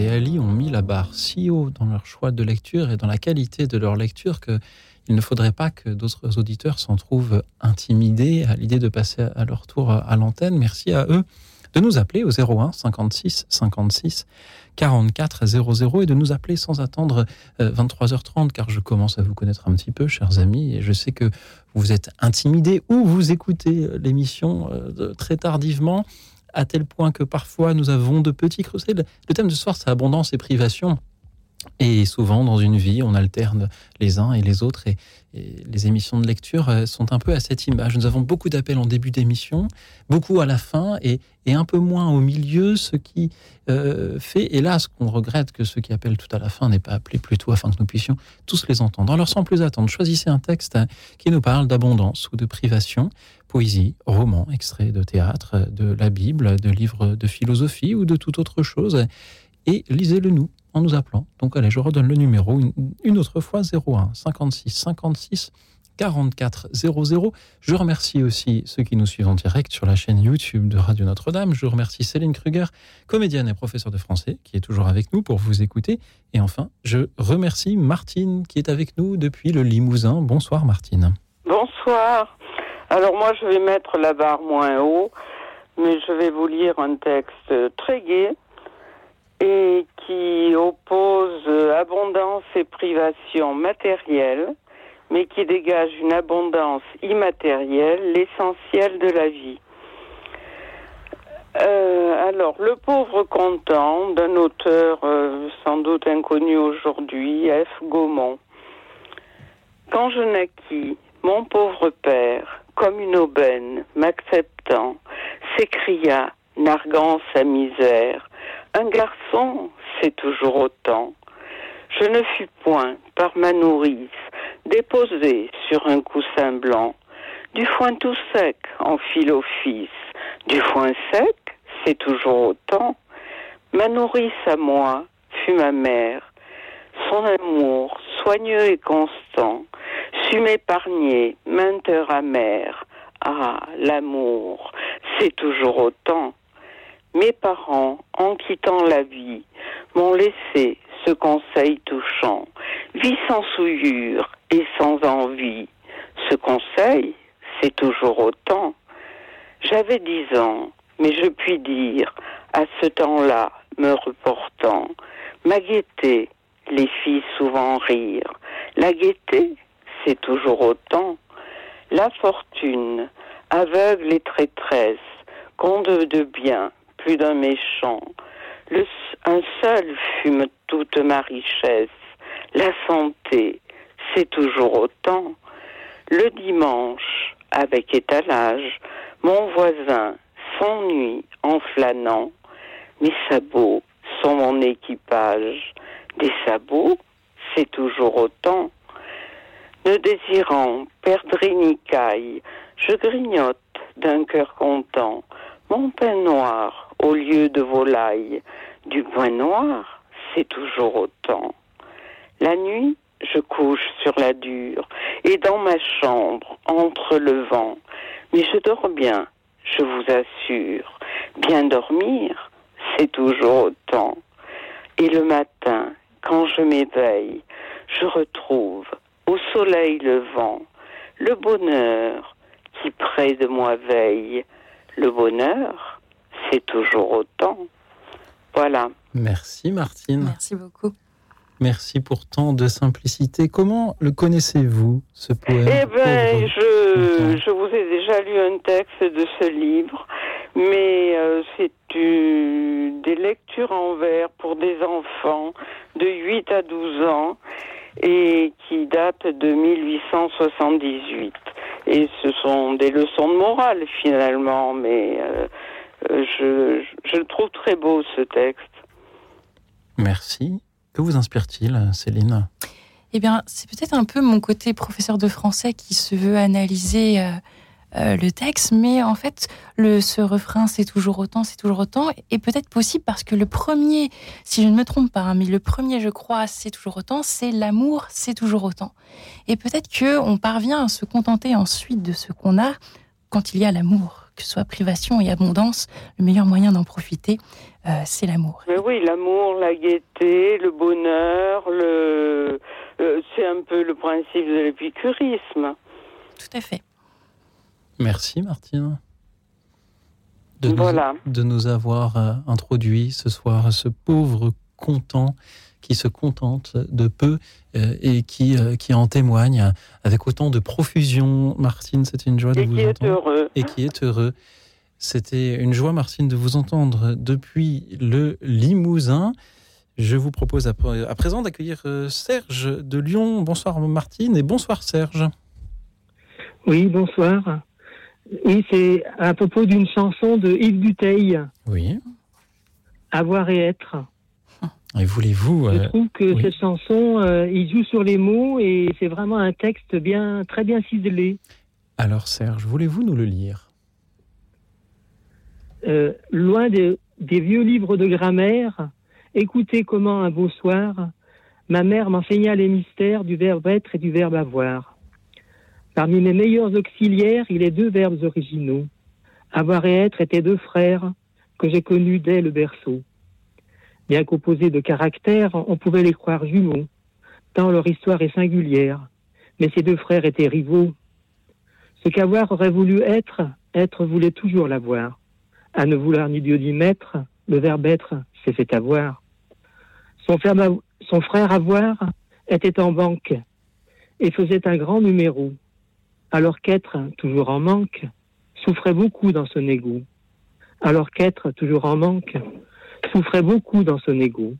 Et Ali ont mis la barre si haut dans leur choix de lecture et dans la qualité de leur lecture que il ne faudrait pas que d'autres auditeurs s'en trouvent intimidés à l'idée de passer à leur tour à l'antenne. Merci à eux de nous appeler au 01 56 56 44 00 et de nous appeler sans attendre 23h30 euh, car je commence à vous connaître un petit peu, chers amis, et je sais que vous êtes intimidés ou vous écoutez euh, l'émission euh, très tardivement à tel point que parfois nous avons de petits creuset. Le thème de ce soir, c'est abondance et privation. Et souvent, dans une vie, on alterne les uns et les autres. Et, les émissions de lecture euh, sont un peu à cette image. Nous avons beaucoup d'appels en début d'émission, beaucoup à la fin et, un peu moins au milieu, ce qui euh, fait, hélas, qu'on regrette que ceux qui appellent tout à la fin n'aient pas appelé plus tôt afin que nous puissions tous les entendre. Alors, sans plus attendre, choisissez un texte qui nous parle d'abondance ou de privation, poésie, roman, extrait de théâtre, de la Bible, de livres de philosophie ou de toute autre chose, et lisez-le nous en nous appelant. Donc allez, je redonne le numéro une, autre fois 01 56 56 44 00. Je remercie aussi ceux qui nous suivent en direct sur la chaîne YouTube de Radio Notre-Dame. Je remercie Céline Kruger, comédienne et professeure de français, qui est toujours avec nous pour vous écouter. Et enfin, je remercie Martine, qui est avec nous depuis le Limousin. Bonsoir Martine. Bonsoir. Alors moi, je vais mettre la barre moins haut, mais je vais vous lire un texte très gai et qui oppose abondance et privation matérielle, mais qui dégage une abondance immatérielle, l'essentiel de la vie. Euh, alors, Le pauvre content, d'un auteur euh, sans doute inconnu aujourd'hui, F. Gaumont. Quand je naquis, mon pauvre père, comme une aubaine, m'acceptant, s'écria, narguant sa misère, un garçon, c'est toujours autant. Je ne fus point, par ma nourrice, déposé sur un coussin blanc. Du foin tout sec en fit l'office. Du foin sec, c'est toujours autant. Ma nourrice à moi fut ma mère. Son amour, soigneux et constant, sut m'épargner mainte heure amère. Ah, l'amour, c'est toujours autant. Mes parents, en quittant la vie, m'ont laissé ce conseil touchant. Vie sans souillure et sans envie. Ce conseil, c'est toujours autant. J'avais dix ans, mais je puis dire, à ce temps-là, me reportant, ma gaieté, les filles souvent rire. La gaieté, c'est toujours autant. La fortune, aveugle et traîtresse, compte de bien, plus d'un méchant. Un seul fume toute ma richesse. La santé, c'est toujours autant. Le dimanche, avec étalage, mon voisin s'ennuie en flânant. Mes sabots sont mon équipage. Des sabots, c'est toujours autant. Ne désirant perdre ni caille, je grignote d'un cœur content mon pain noir au lieu de volaille. Du pain noir, c'est toujours autant. La nuit, je couche sur la dure et dans ma chambre, entre le vent. Mais je dors bien, je vous assure. Bien dormir, c'est toujours autant. Et le matin, quand je m'éveille, je retrouve au soleil levant le bonheur qui près de moi veille. Le bonheur, c'est toujours autant. Voilà. Merci Martine. Merci beaucoup. Merci pour tant de simplicité. Comment le connaissez-vous, ce poème Eh bien, je, je, vous ai déjà lu un texte de ce livre, mais euh, c'est des lectures en vers pour des enfants de 8 à 12 ans et qui date de 1878. Et ce sont des leçons de morale finalement, mais euh, euh, je, je le trouve très beau ce texte. Merci. Que vous inspire-t-il, Céline? Eh bien, c'est peut-être un peu mon côté professeur de français qui se veut analyser euh, euh, le texte, mais en fait, le, ce refrain, c'est toujours autant, c'est toujours autant, est peut-être possible parce que le premier, si je ne me trompe pas, hein, mais le premier, je crois, c'est toujours autant, c'est l'amour, c'est toujours autant. Et peut-être que on parvient à se contenter ensuite de ce qu'on a quand il y a l'amour que ce soit privation et abondance, le meilleur moyen d'en profiter, euh, c'est l'amour. Mais oui, l'amour, la gaieté, le bonheur, le, euh, c'est un peu le principe de l'épicurisme. Tout à fait. Merci Martine. De nous, Voilà. de nous avoir euh, introduit ce soir à ce pauvre content qui se contente de peu euh, et qui, euh, qui en témoigne avec autant de profusion. Martine, c'est une joie de Et vous qui est entendre. heureux. et qui est heureux. C'était une joie, Martine, de vous entendre depuis le Limousin. Je vous propose à, à présent d'accueillir Serge de Lyon. Bonsoir Martine et bonsoir Serge. Oui, bonsoir. Oui, c'est à propos d'une chanson de Yves Duteil, Oui. Avoir et être. Et voulez-vous Je euh, trouve que oui. cette chanson, euh, il joue sur les mots et c'est vraiment un texte bien, très bien ciselé. Alors Serge, voulez-vous nous le lire? Euh, loin des vieux livres de grammaire, écoutez comment un beau soir, ma mère m'enseigna les mystères du verbe être et du verbe avoir. Parmi mes meilleurs auxiliaires, il est deux verbes originaux. Avoir et être étaient deux frères que j'ai connus dès le berceau. Bien composés de caractères, on pouvait les croire jumeaux, tant leur histoire est singulière. Mais ces deux frères étaient rivaux. Ce qu'avoir aurait voulu être, être voulait toujours l'avoir. À ne vouloir ni Dieu ni maître, le verbe être s'est fait avoir. Son frère avoir était en banque et faisait un grand numéro, alors qu'être, toujours en manque, souffrait beaucoup dans son égo. Alors qu'être, toujours en manque, souffrait beaucoup dans son égo.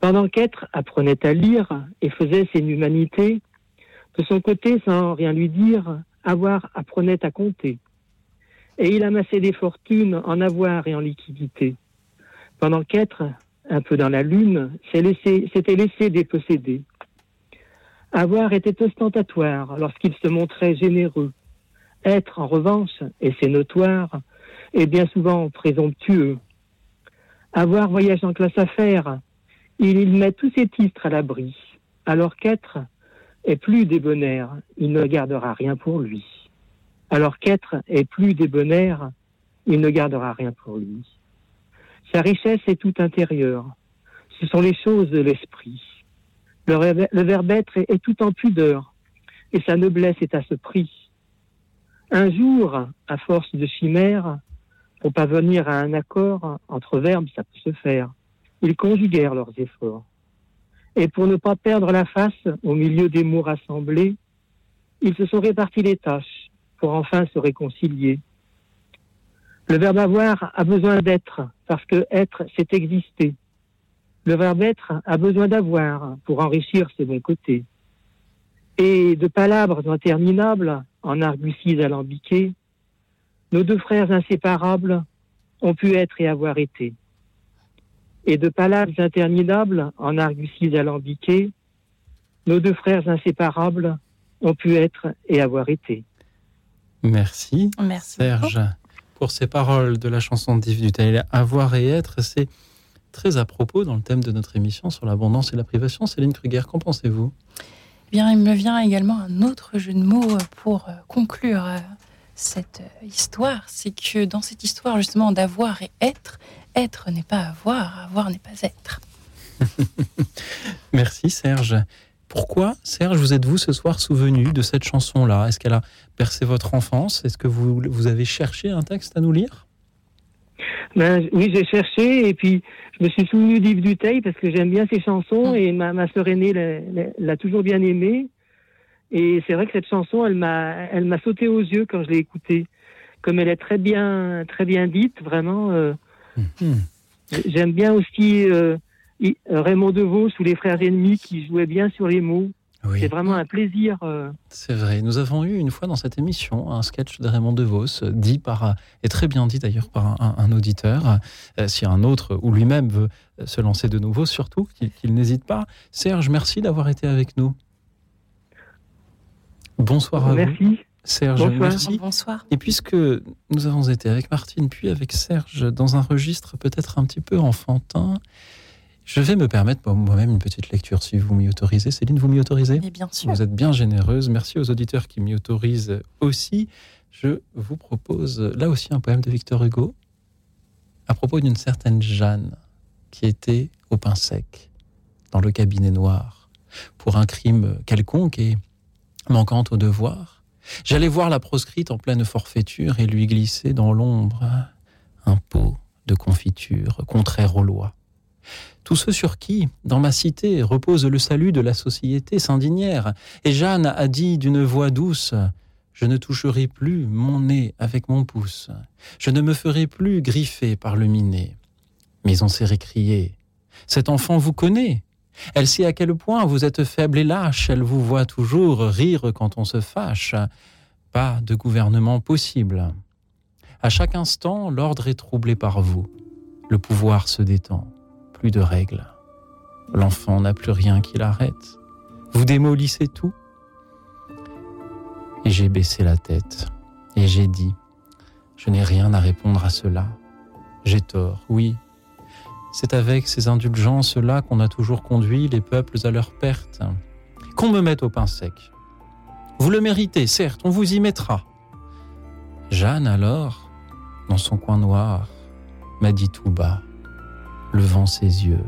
Pendant qu'être apprenait à lire et faisait ses humanités, de son côté, sans rien lui dire, avoir apprenait à compter. Et il amassait des fortunes en avoir et en liquidité. Pendant qu'être, un peu dans la lune, s'était laissé déposséder. Avoir était ostentatoire lorsqu'il se montrait généreux. Être, en revanche, et c'est notoire, est bien souvent présomptueux. Avoir voyage en classe affaires, il, il met tous ses titres à l'abri, alors qu'être est plus débonnaire, il ne gardera rien pour lui. Alors qu'être est plus débonnaire, il ne gardera rien pour lui. Sa richesse est tout intérieure. Ce sont les choses de l'esprit. Le, rêve- le verbe être est, est tout en pudeur, et sa noblesse est à ce prix. Un jour, à force de chimères, pour parvenir à un accord entre verbes, ça peut se faire. Ils conjuguèrent leurs efforts. Et pour ne pas perdre la face au milieu des mots rassemblés, ils se sont répartis les tâches pour enfin se réconcilier. Le verbe avoir a besoin d'être, parce que être, c'est exister. Le verbe être a besoin d'avoir pour enrichir ses bons côtés. Et de palabres interminables, en arguties alambiquées, nos deux frères inséparables ont pu être et avoir été. Et de palabres interminables, en arguties alambiquées, nos deux frères inséparables ont pu être et avoir été. Merci Merci. Serge pour ces paroles de la chanson d'Yves Duteil. Avoir et être, c'est très à propos dans le thème de notre émission sur l'abondance et la privation. Céline Kruger, qu'en pensez-vous? Eh Bien, il me vient également un autre jeu de mots pour euh, conclure euh, cette euh, histoire. C'est que dans cette histoire, justement, d'avoir et être, être n'est pas avoir, avoir n'est pas être. Merci Serge. Pourquoi, Serge, vous êtes-vous ce soir souvenu de cette chanson-là? Est-ce qu'elle a bercé votre enfance? Est-ce que vous, vous avez cherché un texte à nous lire? Ben, oui, j'ai cherché et puis je me suis souvenu d'Yves Duteil parce que j'aime bien ses chansons et ma, ma sœur aînée l'a- toujours bien aimée. Et c'est vrai que cette chanson, elle m'a, elle m'a sauté aux yeux quand je l'ai écoutée. Comme elle est très bien, très bien dite, vraiment. euh, Mhm. j'aime bien aussi euh, Raymond Devos ou les frères ennemis qui jouaient bien sur les mots. Oui, C'est vraiment un plaisir. euh, c'est vrai. Nous avons eu une fois dans cette émission un sketch de Raymond DeVos, euh, dit par, et très bien dit d'ailleurs par un, auditeur. Euh, si un autre ou lui-même veut se lancer de nouveau, surtout qu'il qu'il n'hésite pas. Serge, merci d'avoir été avec nous. Bonsoir à vous. merci. Serge, Bonsoir. merci. Bonsoir. Et puisque nous avons été avec Martine, puis avec Serge, dans un registre peut-être un petit peu enfantin, Je vais me permettre moi-même une petite lecture si vous m'y autorisez. Céline, vous m'y autorisez? Mais bien sûr. Vous êtes bien généreuse. Merci aux auditeurs qui m'y autorisent aussi. Je vous propose là aussi un poème de Victor Hugo à propos d'une certaine Jeanne qui était au pain sec dans le cabinet noir pour un crime quelconque et manquant au devoir. J'allais voir la proscrite en pleine forfaiture et lui glisser dans l'ombre un pot de confiture contraire aux lois. Tous ceux sur qui, dans ma cité, repose le salut de la société s'indignèrent, et Jeanne a dit d'une voix douce Je ne toucherai plus mon nez avec mon pouce, je ne me ferai plus griffer par le minet. Mais on s'est récrié Cet enfant vous connaît, elle sait à quel point vous êtes faible et lâche, elle vous voit toujours rire quand on se fâche. Pas de gouvernement possible. À chaque instant, l'ordre est troublé par vous. Le pouvoir se détend plus de règles. L'enfant n'a plus rien qui l'arrête. Vous démolissez tout. Et j'ai baissé la tête et j'ai dit, je n'ai rien à répondre à cela. J'ai tort, oui. C'est avec ces indulgences-là qu'on a toujours conduit les peuples à leur perte. Qu'on me mette au pain sec. Vous le méritez, certes, on vous y mettra. Jeanne, alors, dans son coin noir, m'a dit tout bas, levant ses yeux,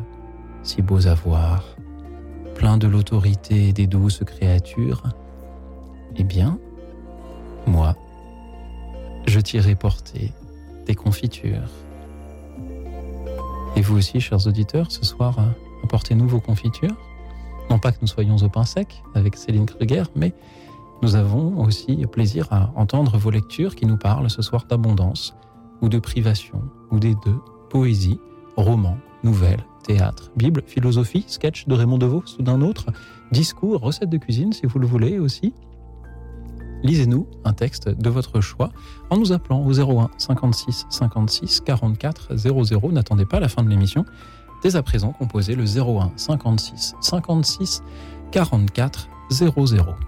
si beaux à voir, pleins de l'autorité des douces créatures, eh bien, moi, je t'irai porter des confitures. Et vous aussi, chers auditeurs, ce soir, apportez-nous vos confitures. Non pas que nous soyons au pain sec avec Céline Kruger, mais nous avons aussi plaisir à entendre vos lectures qui nous parlent ce soir d'abondance ou de privation ou des deux, poésie romans, nouvelles, théâtre, Bible, philosophie, sketch de Raymond DeVos ou d'un autre, discours, recettes de cuisine si vous le voulez aussi. Lisez-nous un texte de votre choix en nous appelant au 01 56 56 44 00. N'attendez pas la fin de l'émission. Dès à présent, composez le 01 56 56 44 00.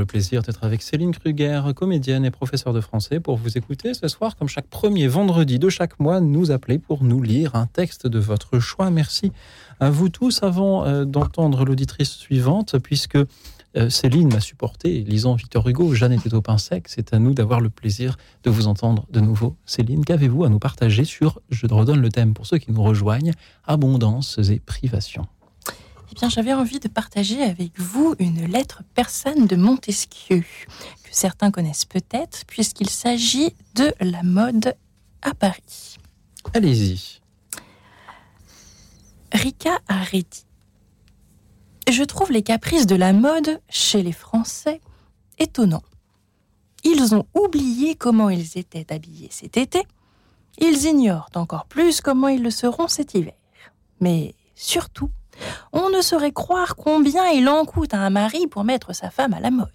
Le plaisir d'être avec Céline Kruger, comédienne et professeure de français, pour vous écouter ce soir, comme chaque premier vendredi de chaque mois, nous appeler pour nous lire un texte de votre choix. Merci à vous tous. Avant euh, d'entendre l'auditrice suivante, puisque euh, Céline m'a supporté, lisant Victor Hugo, Jeanne était au pain sec, c'est à nous d'avoir le plaisir de vous entendre de nouveau. Céline, qu'avez-vous à nous partager sur, je redonne le thème pour ceux qui nous rejoignent, abondance et privation eh bien, j'avais envie de partager avec vous une lettre persane de Montesquieu, que certains connaissent peut-être, puisqu'il s'agit de la mode à Paris. Allez-y. Rika a dit Je trouve les caprices de la mode chez les Français étonnants. Ils ont oublié comment ils étaient habillés cet été. Ils ignorent encore plus comment ils le seront cet hiver. Mais surtout, on ne saurait croire combien il en coûte à un mari pour mettre sa femme à la mode.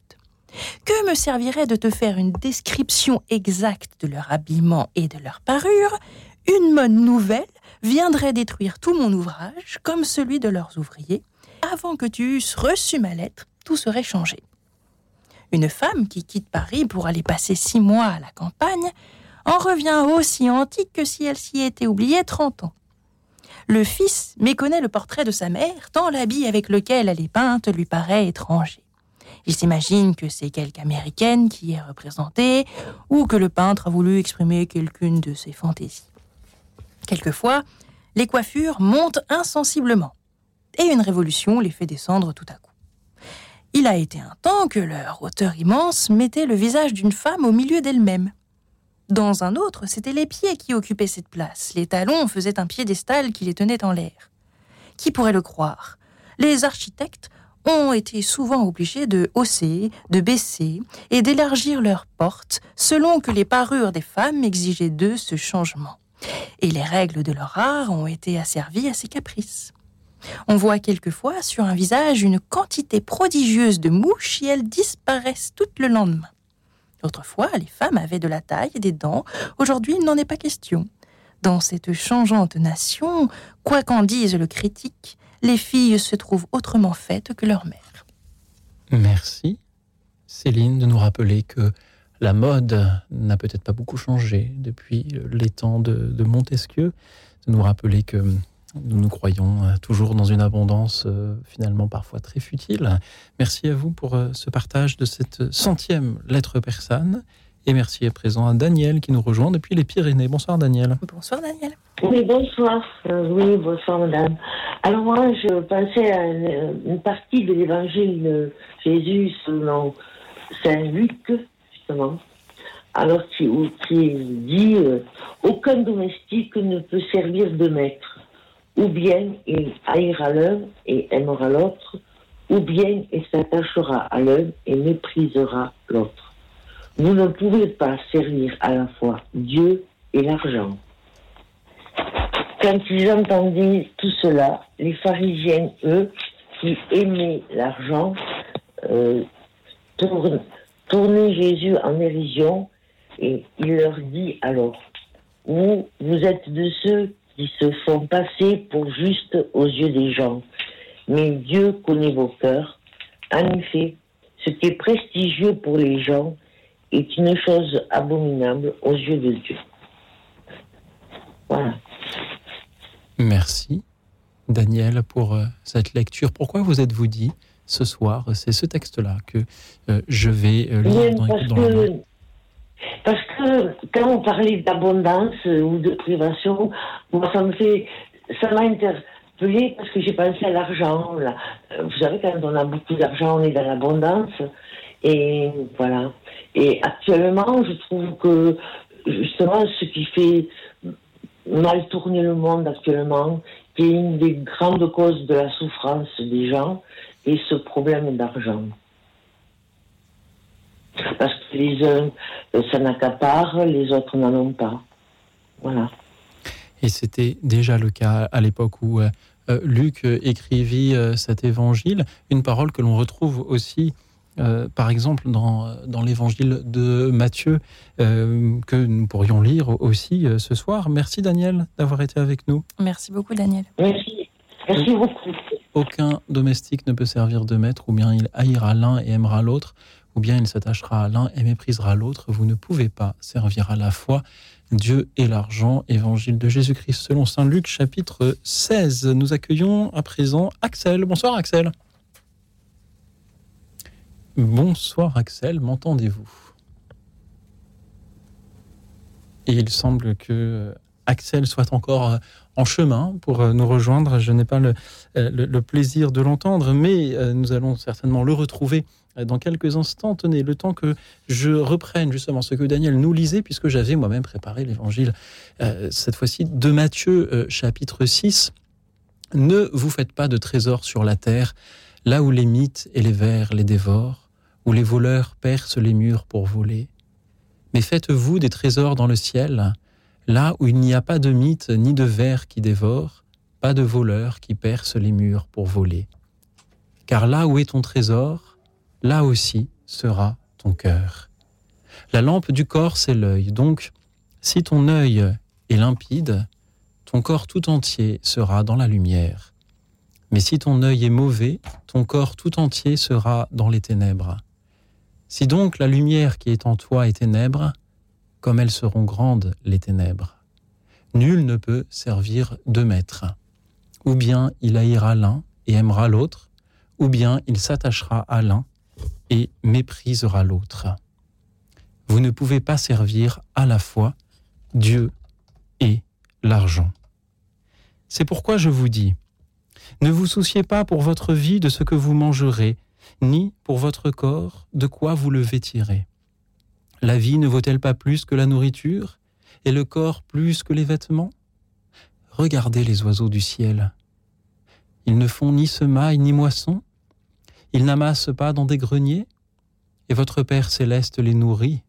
Que me servirait de te faire une description exacte de leur habillement et de leur parure? Une mode nouvelle viendrait détruire tout mon ouvrage, comme celui de leurs ouvriers. Avant que tu eusses reçu ma lettre, tout serait changé. Une femme qui quitte Paris pour aller passer six mois à la campagne en revient aussi antique que si elle s'y était oubliée trente ans. Le fils méconnaît le portrait de sa mère, tant l'habit avec lequel elle est peinte lui paraît étranger. Il s'imagine que c'est quelque américaine qui est représentée, ou que le peintre a voulu exprimer quelqu'une de ses fantaisies. Quelquefois, les coiffures montent insensiblement, et une révolution les fait descendre tout à coup. Il a été un temps que leur hauteur immense mettait le visage d'une femme au milieu d'elle-même. Dans un autre, c'étaient les pieds qui occupaient cette place. Les talons faisaient un piédestal qui les tenait en l'air. Qui pourrait le croire? Les architectes ont été souvent obligés de hausser, de baisser et d'élargir leurs portes selon que les parures des femmes exigeaient d'eux ce changement. Et les règles de leur art ont été asservies à ces caprices. On voit quelquefois sur un visage une quantité prodigieuse de mouches et elles disparaissent toutes le lendemain. Autrefois, les femmes avaient de la taille et des dents. Aujourd'hui, il n'en est pas question. Dans cette changeante nation, quoi qu'en dise le critique, les filles se trouvent autrement faites que leur mère. Merci, Céline, de nous rappeler que la mode n'a peut-être pas beaucoup changé depuis les temps de, de Montesquieu, de nous rappeler que nous nous croyons euh, toujours dans une abondance euh, finalement parfois très futile. Merci à vous pour euh, ce partage de cette centième lettre persane. Et merci à présent à Daniel qui nous rejoint depuis les Pyrénées. Bonsoir Daniel. Bonsoir Daniel. Oui, bonsoir. oui, bonsoir madame. Alors moi, je pensais à une, partie de l'évangile de Jésus selon Saint Luc, justement. Alors qui, qui dit Aucun domestique ne peut servir de maître ou bien il haïra l'un et aimera l'autre, ou bien il s'attachera à l'un et méprisera l'autre. Vous ne pouvez pas servir à la fois Dieu et l'argent. Quand ils entendaient tout cela, les pharisiens, eux, qui aimaient l'argent, euh, tournaient Jésus en dérision et il leur dit alors, vous, vous êtes de ceux qui se font passer pour juste aux yeux des gens. Mais Dieu connaît vos cœurs. En effet, ce qui est prestigieux pour les gens est une chose abominable aux yeux de Dieu. Voilà. Merci, Daniel, pour euh, cette lecture. Pourquoi vous êtes-vous dit ce soir, c'est ce texte-là que euh, je vais euh, lire dans, dans parce que quand on parlait d'abondance ou de privation, moi, ça me fait, ça m'a interpellé parce que j'ai pensé à l'argent. Euh, vous savez, quand on a beaucoup d'argent, on est dans l'abondance. Et voilà. Et actuellement, je trouve que justement, ce qui fait mal tourner le monde actuellement, qui est une des grandes causes de la souffrance des gens, est ce problème d'argent parce que les uns s'en accaparent, les autres n'en ont pas. Voilà. Et c'était déjà le cas à l'époque où euh, euh, Luc écrivit euh, cet évangile, une parole que l'on retrouve aussi, par exemple, dans, dans l'évangile de Matthieu, que nous pourrions lire aussi ce soir. Merci Daniel d'avoir été avec nous. Merci beaucoup Daniel. Merci. Merci beaucoup. Aucun domestique ne peut servir de maître, ou bien il haïra l'un et aimera l'autre, ou bien il s'attachera à l'un et méprisera l'autre. Vous ne pouvez pas servir à la fois Dieu et l'argent. Évangile de Jésus-Christ selon Saint Luc, chapitre 16. Nous accueillons à présent Axel. Bonsoir Axel. Bonsoir Axel, m'entendez-vous? Et il semble que Axel soit encore euh, en chemin pour euh, nous rejoindre. Je n'ai pas le, euh, le, plaisir de l'entendre, mais nous allons certainement le retrouver dans quelques instants. Tenez, le temps que je reprenne justement ce que Daniel nous lisait, puisque j'avais moi-même préparé l'évangile, cette fois-ci, de Matthieu chapitre 6. Ne vous faites pas de trésors sur la terre, là où les mythes et les vers les dévorent, où les voleurs percent les murs pour voler. Mais faites-vous des trésors dans le ciel, là où il n'y a pas de mythe ni de vers qui dévorent, pas de voleurs qui percent les murs pour voler. Car là où est ton trésor, là aussi sera ton cœur. La lampe du corps, c'est l'œil. Donc, si ton œil est limpide, ton corps tout entier sera dans la lumière. Mais si ton œil est mauvais, ton corps tout entier sera dans les ténèbres. Si donc la lumière qui est en toi est ténèbres, comme elles seront grandes les ténèbres. Nul ne peut servir deux maîtres. Ou bien il haïra l'un et aimera l'autre, ou bien il s'attachera à l'un et méprisera l'autre. Vous ne pouvez pas servir à la fois Dieu et l'argent. C'est pourquoi je vous dis, ne vous souciez pas pour votre vie de ce que vous mangerez, ni pour votre corps de quoi vous le vêtirez. La vie ne vaut-elle pas plus que la nourriture, et le corps plus que les vêtements? Regardez les oiseaux du ciel. Ils ne font ni semaille ni moisson, ils n'amassent pas dans des greniers, et votre Père céleste les nourrit.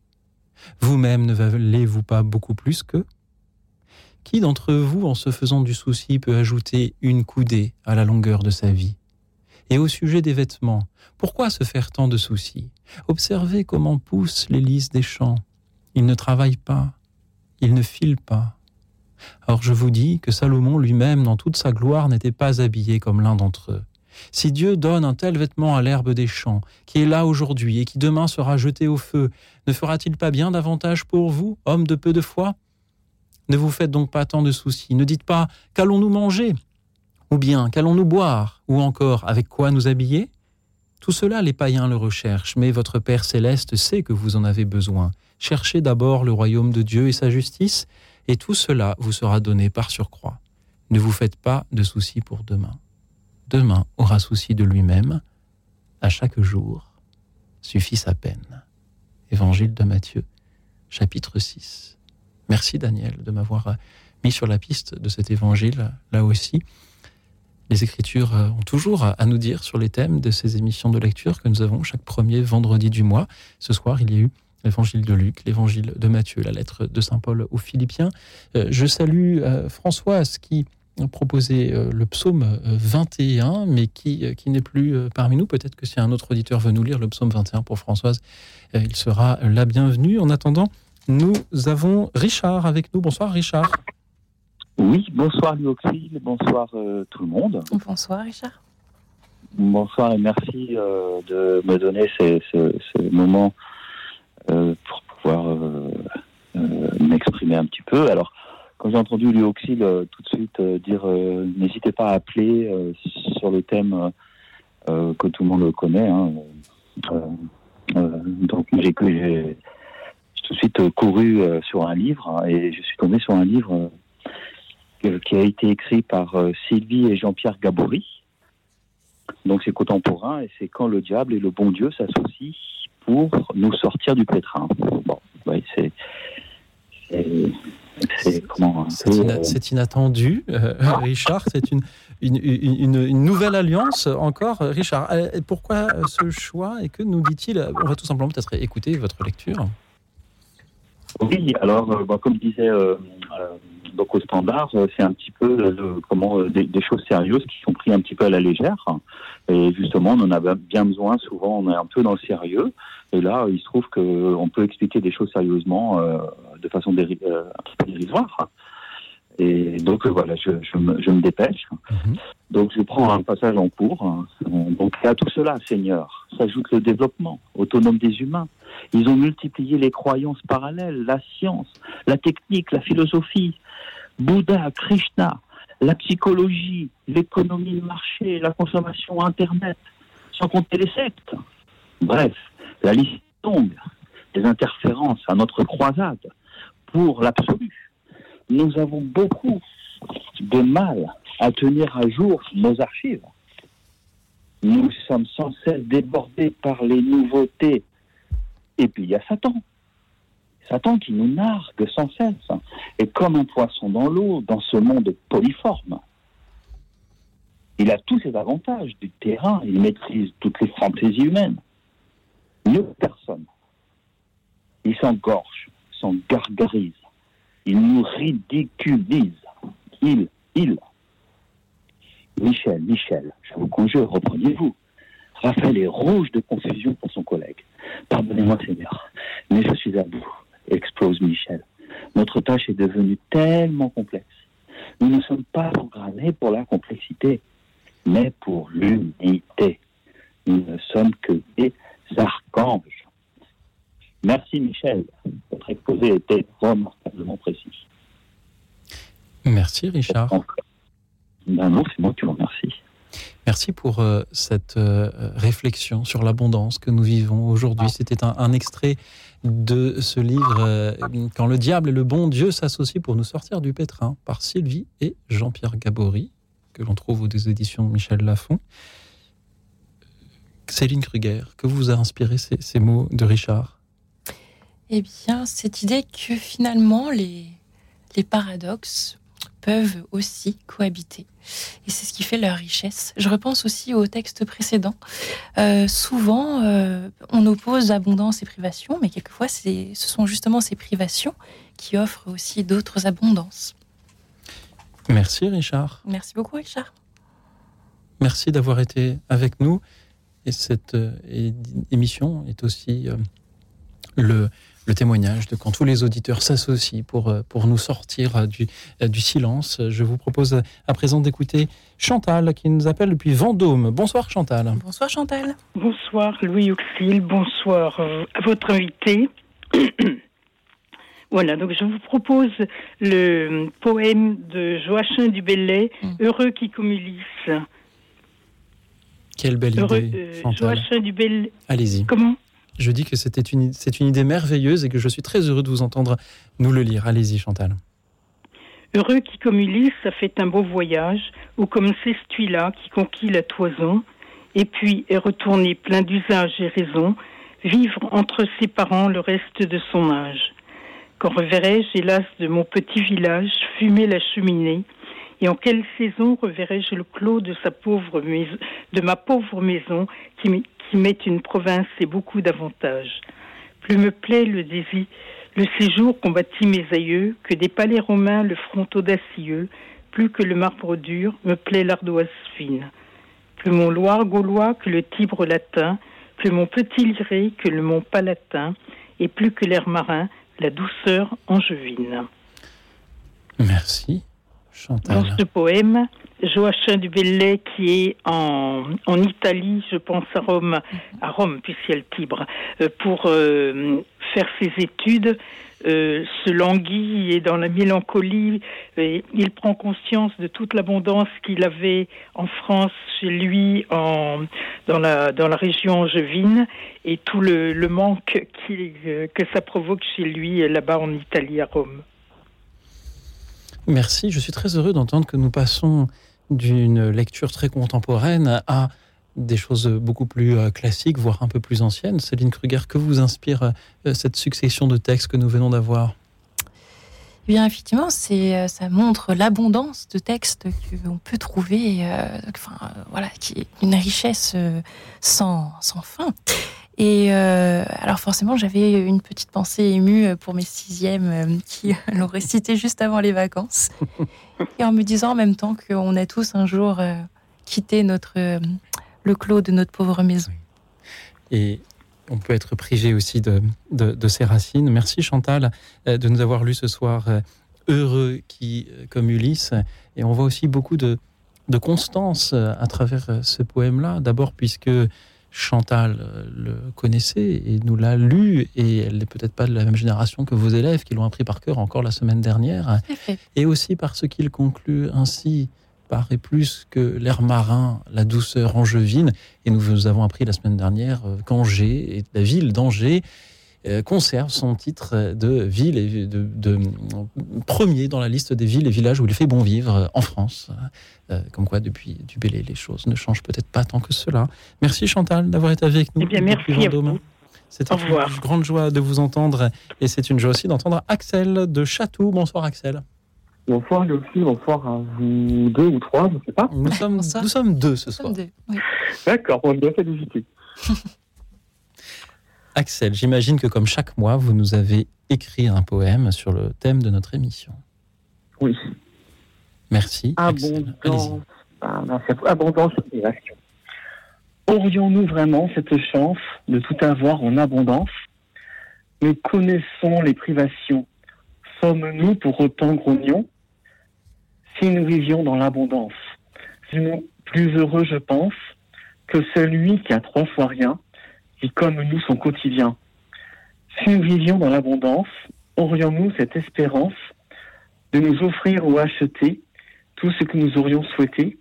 Vous-même ne valez-vous pas beaucoup plus qu'eux? Qui d'entre vous, en se faisant du souci, peut ajouter une coudée à la longueur de sa vie? Et au sujet des vêtements, pourquoi se faire tant de soucis? Observez comment poussent les lys des champs. Ils ne travaillent pas, ils ne filent pas. Or je vous dis que Salomon lui-même, dans toute sa gloire, n'était pas habillé comme l'un d'entre eux. Si Dieu donne un tel vêtement à l'herbe des champs, qui est là aujourd'hui et qui demain sera jeté au feu, ne fera-t-il pas bien davantage pour vous, hommes de peu de foi? Ne vous faites donc pas tant de soucis. Ne dites pas qu'allons-nous manger? Ou bien qu'allons-nous boire? Ou encore avec quoi nous habiller? Tout cela, les païens le recherchent, mais votre Père céleste sait que vous en avez besoin. Cherchez d'abord le royaume de Dieu et sa justice, et tout cela vous sera donné par surcroît. Ne vous faites pas de soucis pour demain. Demain aura souci de lui-même. À chaque jour suffit sa peine. Évangile de Matthieu, chapitre 6. Merci Daniel de m'avoir mis sur la piste de cet évangile, là aussi les Écritures euh, ont toujours à nous dire sur les thèmes de ces émissions de lecture que nous avons chaque premier vendredi du mois. Ce soir, il y a eu l'évangile de Luc, l'évangile de Matthieu, la lettre de Saint Paul aux Philippiens. Euh, je salue euh, Françoise qui proposé le psaume 21, mais qui, qui n'est plus parmi nous. Peut-être que si un autre auditeur veut nous lire le psaume 21 pour Françoise, il sera la bienvenue. En attendant, nous avons Richard avec nous. Bonsoir Richard. Oui, bonsoir Lioxy, bonsoir euh, tout le monde. Bonsoir Richard. Bonsoir et merci euh, de me donner ces, moments euh, pour pouvoir m'exprimer un petit peu. Alors, quand j'ai entendu Lioxy tout de suite dire n'hésitez pas à appeler sur le thème que tout le monde connaît, hein, donc j'ai tout de suite couru sur un livre hein, et je suis tombé sur un livre qui a été écrit par euh, Sylvie et Jean-Pierre Gabory. Donc c'est contemporain et c'est quand le diable et le bon Dieu s'associent pour nous sortir du pétrin. Bon, c'est c'est comment C'est inattendu, euh, Richard. C'est une une, une, nouvelle alliance encore, Richard. Euh, pourquoi ce choix et que nous dit-il? On va tout simplement peut-être écouter votre lecture. Oui, alors comme disait donc au standard, euh, c'est un petit peu euh, comment euh, des, choses sérieuses qui sont prises un petit peu à la légère. Et justement, on en a bien besoin. Souvent, on est un peu dans le sérieux. Et là, il se trouve qu'on peut expliquer des choses sérieusement de façon déri un peu dérisoire. Et donc voilà, je, me, dépêche. Mhm. Donc je reprends un passage en cours. Hein. Donc à tout cela, Seigneur, s'ajoute le développement autonome des humains. Ils ont multiplié les croyances parallèles, la science, la technique, la philosophie, Bouddha, Krishna, la psychologie, l'économie de marché, la consommation Internet, sans compter les sectes. Bref, la liste longue des interférences à notre croisade pour l'absolu. Nous avons beaucoup de mal à tenir à jour nos archives. Nous sommes sans cesse débordés par les nouveautés. Et puis il y a Satan. Satan qui nous nargue sans cesse. Et comme un poisson dans l'eau, dans ce monde polyforme. Il a tous ses avantages du terrain, il maîtrise toutes les fantaisies humaines. Mieux personne. Il s'engorge, s'engargarise, il nous ridiculise. Il, il. Michel, Michel, je vous conjure, reprenez-vous. Raphaël est rouge de confusion pour son collègue. Pardonnez-moi, Seigneur, mais je suis à bout, explose Michel. Notre tâche est devenue tellement complexe. Nous ne sommes pas programmés pour la complexité, mais pour l'unité. Nous ne sommes que des archanges. Merci Michel. Votre exposé était remarquablement précis. Merci Richard. Ben non, c'est moi qui vous remercie. Merci pour euh, cette euh, réflexion sur l'abondance que nous vivons aujourd'hui. C'était un, extrait de ce livre euh, Quand le diable et le bon Dieu s'associent pour nous sortir du pétrin par Sylvie et Jean-Pierre Gabory, que l'on trouve aux éditions Michel Lafon. Céline Kruger, que vous a inspiré ces mots de Richard? Eh bien, cette idée que finalement les, les paradoxes peuvent aussi cohabiter. Et c'est ce qui fait leur richesse. Je repense aussi au texte précédent. Euh, souvent, euh, on oppose abondance et privation, mais quelquefois, ce sont justement ces privations qui offrent aussi d'autres abondances. Merci Richard. Merci beaucoup Richard. Merci d'avoir été avec nous. Et cette euh, émission est aussi le le témoignage de quand tous les auditeurs s'associent pour, euh, pour nous sortir euh, du, euh, du silence. Je vous propose à présent d'écouter Chantal qui nous appelle depuis Vendôme. Bonsoir Chantal. Bonsoir Chantal. Bonsoir Louis Auxil, bonsoir à votre invité. Voilà, donc je vous propose le poème de Joachim du Bellay, mm. Heureux qui comme Ulysse. Quelle belle idée, Chantal. Joachim du Bellay. Allez-y. Comment? Je dis que une, c'est une idée merveilleuse et que je suis très heureux de vous entendre nous le lire. Allez-y, Chantal. Heureux qui, comme Ulysse, a fait un beau voyage, ou comme Cestuila qui conquit la toison, et puis est retourné plein d'usage et raison, vivre entre ses parents le reste de son âge. Quand reverrai-je, hélas, de mon petit village, fumer la cheminée, et en quelle saison reverrai-je le clos de, sa pauvre de ma pauvre maison qui, qui met une province et beaucoup d'avantages. Plus me plaît le désir, le séjour qu'ont bâti mes aïeux, que des palais romains le front audacieux, plus que le marbre dur, me plaît l'ardoise fine. Plus mon Loire gaulois que le Tibre latin, plus mon petit liré que le mont palatin, et plus que l'air marin, la douceur angevine. Merci, Chantal. Dans ce poème, Joachim du Bellay qui est en, Italie, je pense à Rome, à Rome puisqu'il y a le Tibre, euh, pour euh, faire ses études, euh, se languit et dans la mélancolie, il prend conscience de toute l'abondance qu'il avait en France, chez lui, en, dans, la, dans la région angevine, et tout le manque que ça provoque chez lui là-bas en Italie, à Rome. Merci, je suis très heureux d'entendre que nous passons d'une lecture très contemporaine à des choses beaucoup plus euh, classiques, voire un peu plus anciennes. Céline Kruger, que vous inspire euh, cette succession de textes que nous venons d'avoir? Eh bien, effectivement, c'est, euh, ça montre l'abondance de textes qu'on peut trouver, enfin, voilà, qui est une richesse sans, sans fin. Et euh, alors forcément, j'avais une petite pensée émue pour mes sixièmes euh, qui l'ont récité juste avant les vacances. Et en me disant en même temps qu'on a tous un jour euh, quitté notre, le clos de notre pauvre maison. Et on peut être privé aussi de, de, de ses racines. Merci Chantal de nous avoir lu ce soir Heureux qui, comme Ulysse. Et on voit aussi beaucoup de, de constance à travers ce poème-là. D'abord puisque Chantal le connaissait et nous l'a lu, et elle n'est peut-être pas de la même génération que vos élèves qui l'ont appris par cœur encore la semaine dernière. Et aussi parce qu'il conclut ainsi paraît plus que l'air marin, la douceur angevine. Et nous avons appris la semaine dernière qu'Angers, et la ville d'Angers, euh, conserve son titre de ville et de, premier dans la liste des villes et villages où il fait bon vivre en France. Euh, comme quoi, depuis du Bélé, les choses ne changent peut-être pas tant que cela. Merci Chantal d'avoir été avec nous. Eh bien, merci à vous. C'est une grande joie de vous entendre et c'est une joie aussi d'entendre Axel de Château. Bonsoir Axel. Bonsoir Lucie, bonsoir à vous deux ou trois, je ne sais pas. Nous sommes, nous sommes deux ce soir. D'accord, on bien féliciter. Axel, j'imagine que comme chaque mois, vous nous avez écrit un poème sur le thème de notre émission. Oui. Merci. Abondance, ah, abondance Aurions-nous vraiment cette chance de tout avoir en abondance? Nous connaissons les privations. Sommes-nous pour autant grognons? Si nous vivions dans l'abondance, plus heureux, je pense, que celui qui a trois fois rien qui, comme nous, son quotidien. Si nous vivions dans l'abondance, aurions-nous cette espérance de nous offrir ou acheter tout ce que nous aurions souhaité?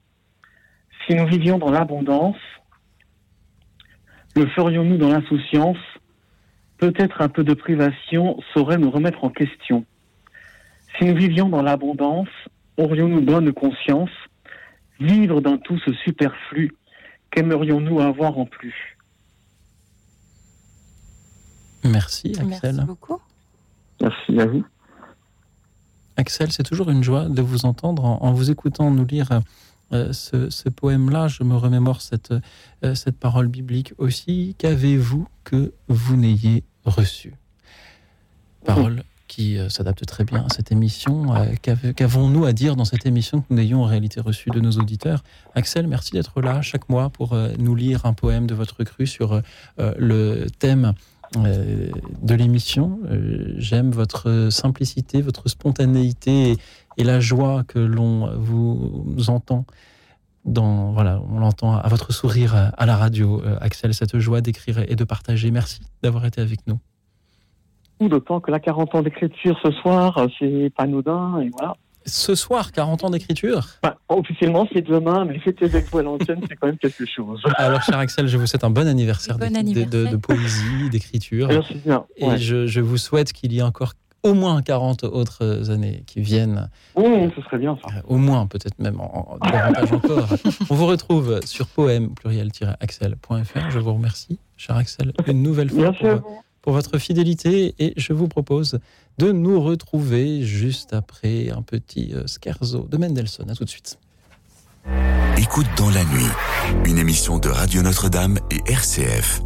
Si nous vivions dans l'abondance, le ferions-nous dans l'insouciance? Peut-être un peu de privation saurait nous remettre en question. Si nous vivions dans l'abondance, aurions-nous bonne conscience? Vivre dans tout ce superflu, qu'aimerions-nous avoir en plus? Merci Axel. Merci beaucoup. Merci à vous. Axel, c'est toujours une joie de vous entendre en, vous écoutant nous lire euh, ce, poème-là. Je me remémore cette, euh, cette parole biblique aussi. Qu'avez-vous que vous n'ayez reçu? Parole qui euh, s'adapte très bien à cette émission. Qu'avons-nous à dire dans cette émission que nous n'ayons en réalité reçu de nos auditeurs? Axel, merci d'être là chaque mois pour nous lire un poème de votre cru sur le thème euh, de l'émission. Euh, j'aime votre simplicité, votre spontanéité et, la joie que l'on vous entend. Dans, voilà, on l'entend à votre sourire à la radio, euh, Axel, cette joie d'écrire et de partager. Merci d'avoir été avec nous. D'autant que la 40 ans d'écriture ce soir, c'est pas anodin, et voilà ce soir, 40 ans d'écriture Officiellement, c'est demain, mais c'était avec vous à l'antenne, c'est quand même quelque chose. Alors, cher Axel, je vous souhaite un bon anniversaire, De, poésie, d'écriture. Merci bien. Et je, vous souhaite qu'il y ait encore au moins 40 autres années qui viennent. Oui, ce serait bien ça. Euh, au moins, peut-être même en, davantage encore. On vous retrouve sur poème pluriel-axel.fr. Je vous remercie, cher Axel, une nouvelle fois. Merci à vous pour votre fidélité et je vous propose de nous retrouver juste après un petit euh, scherzo de Mendelssohn. À tout de suite. Écoute dans la nuit, une émission de Radio Notre-Dame et RCF.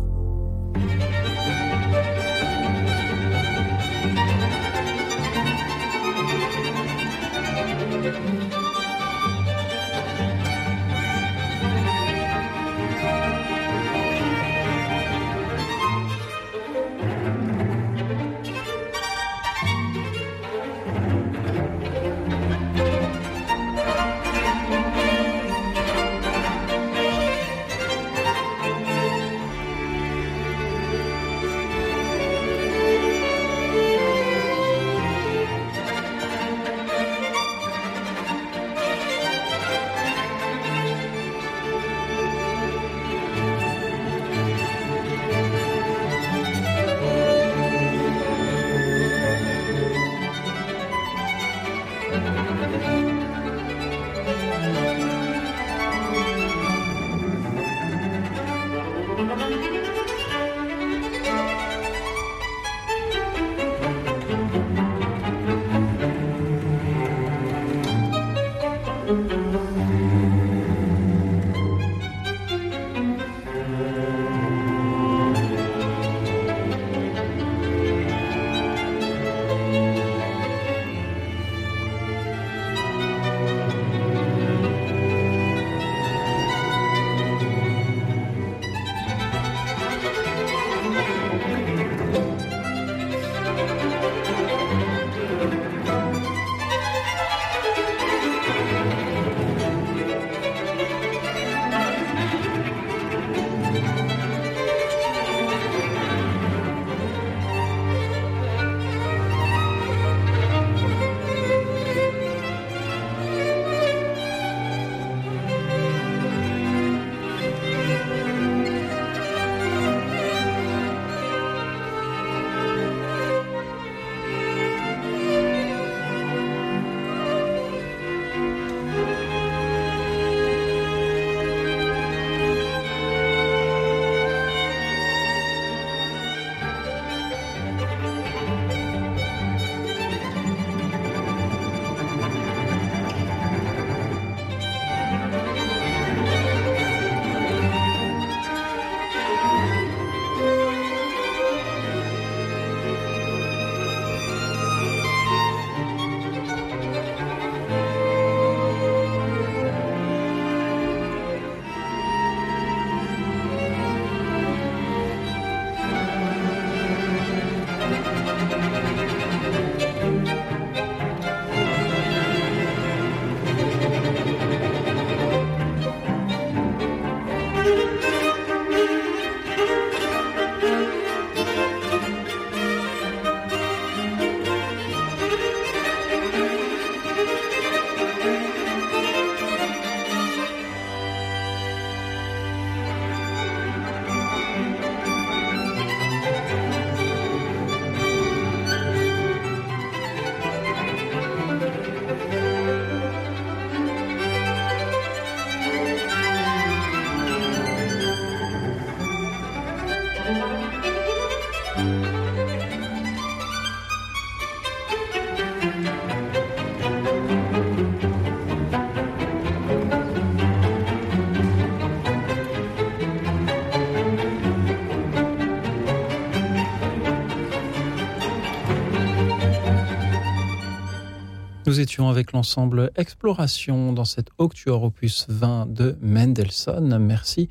Nous étions avec l'ensemble Exploration dans cette Octuor opus 20 de Mendelssohn. Merci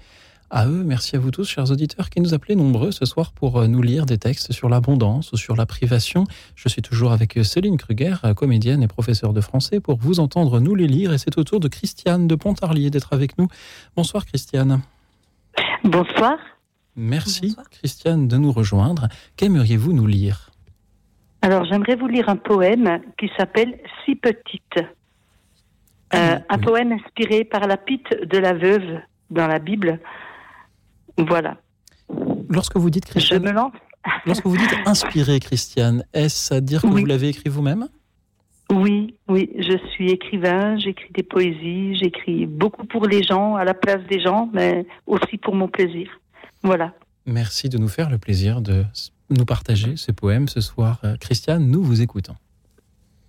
à eux, merci à vous tous, chers auditeurs, qui nous appelez nombreux ce soir pour euh, nous lire des textes sur l'abondance ou sur la privation. Je suis toujours avec Céline Kruger, comédienne et professeure de français, pour vous entendre nous les lire. Et c'est au tour de Christiane de Pontarlier d'être avec nous. Bonsoir, Christiane. Bonsoir. Merci, Christiane, de nous rejoindre. Qu'aimeriez-vous nous lire? Alors, j'aimerais vous lire un poème qui s'appelle Si petite. Euh, un poème inspiré par la pite de la veuve dans la Bible. Voilà. Lorsque vous dites Christiane, Je me lance. lorsque vous dites inspiré, Christiane, est-ce à dire que vous l'avez écrit vous-même? Oui, oui, je suis écrivain, j'écris des poésies, j'écris beaucoup pour les gens, à la place des gens, mais aussi pour mon plaisir. Voilà. Merci de nous faire le plaisir de nous partager ce poème ce soir. Euh, Christiane, nous vous écoutons.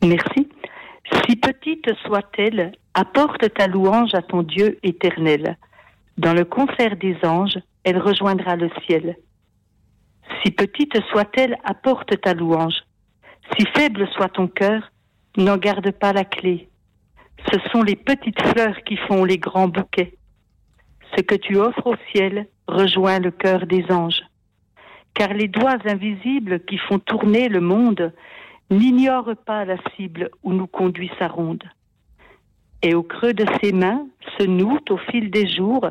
Merci. Si petite soit-elle, apporte ta louange à ton Dieu éternel. Dans le concert des anges, elle rejoindra le ciel. Si petite soit-elle, apporte ta louange. Si faible soit ton cœur, n'en garde pas la clé. Ce sont les petites fleurs qui font les grands bouquets. Ce que tu offres au ciel rejoint le cœur des anges. Car les doigts invisibles qui font tourner le monde n'ignorent pas la cible où nous conduit sa ronde. Et au creux de ses mains se nouent au fil des jours,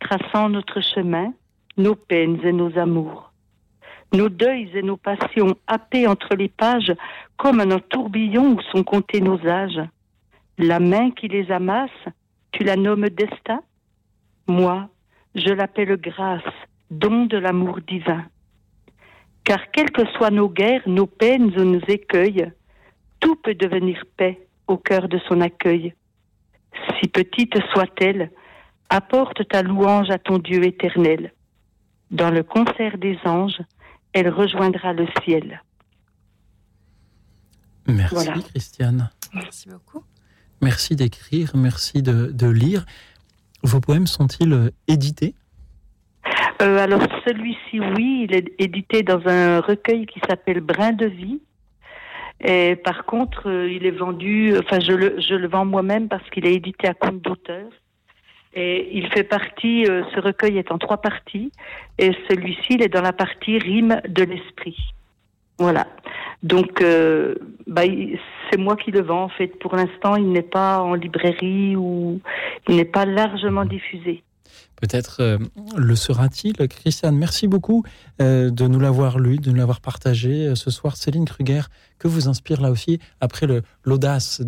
traçant notre chemin, nos peines et nos amours. Nos deuils et nos passions happés entre les pages, comme un tourbillon où sont comptés nos âges. La main qui les amasse, tu la nommes destin? Moi, je l'appelle grâce, don de l'amour divin. Car quelles que soient nos guerres, nos peines ou nos écueils, tout peut devenir paix au cœur de son accueil. Si petite soit-elle, apporte ta louange à ton Dieu éternel. Dans le concert des anges, elle rejoindra le ciel. Merci, Christiane. Merci beaucoup. Merci d'écrire, merci de, de lire. Vos poèmes sont-ils euh, édités? Euh, alors celui-ci, oui, il est édité dans un recueil qui s'appelle Brin de vie. Et par contre, euh, il est vendu, enfin je le, je le vends moi-même parce qu'il est édité à compte d'auteur. Et il fait partie, euh, ce recueil est en trois parties, et celui-ci, il est dans la partie rime de l'esprit. Voilà. Donc, euh, bah, c'est moi qui le vends en fait. Pour l'instant, il n'est pas en librairie ou il n'est pas largement diffusé. Peut-être euh, le sera-t-il. Christiane, merci beaucoup euh, de nous l'avoir lu, de nous l'avoir partagé euh, ce soir. Céline Kruger, que vous inspire là aussi, après l'audace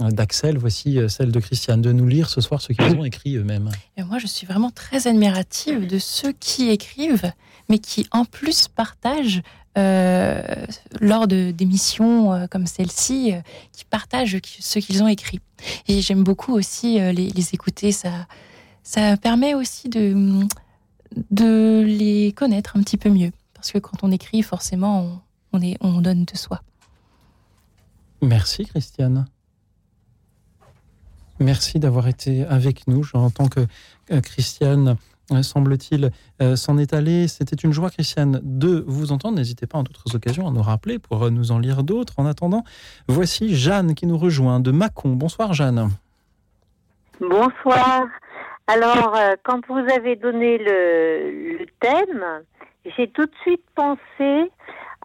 d'Axel, voici celle de Christiane, de nous lire ce soir ce qu'ils ont écrit eux-mêmes. Moi, je suis vraiment très admirative de ceux qui écrivent, mais qui en plus partagent lors de d'émissions comme celle-ci, qui partagent ce qu'ils ont écrit. Et j'aime beaucoup aussi les, les écouter. Ça, ça permet aussi de, de les connaître un petit peu mieux. Parce que quand on écrit, forcément, on, on, est, on donne de soi. Merci Christiane. Merci d'avoir été avec nous. J'entends que euh, Christiane, euh, semble-t-il, euh, s'en est allée. C'était une joie, Christiane, de vous entendre. N'hésitez pas en d'autres occasions à nous rappeler pour nous en lire d'autres. En attendant, voici Jeanne qui nous rejoint de Mâcon. Bonsoir Jeanne. Bonsoir. Alors, euh, quand vous avez donné le, thème, j'ai tout de suite pensé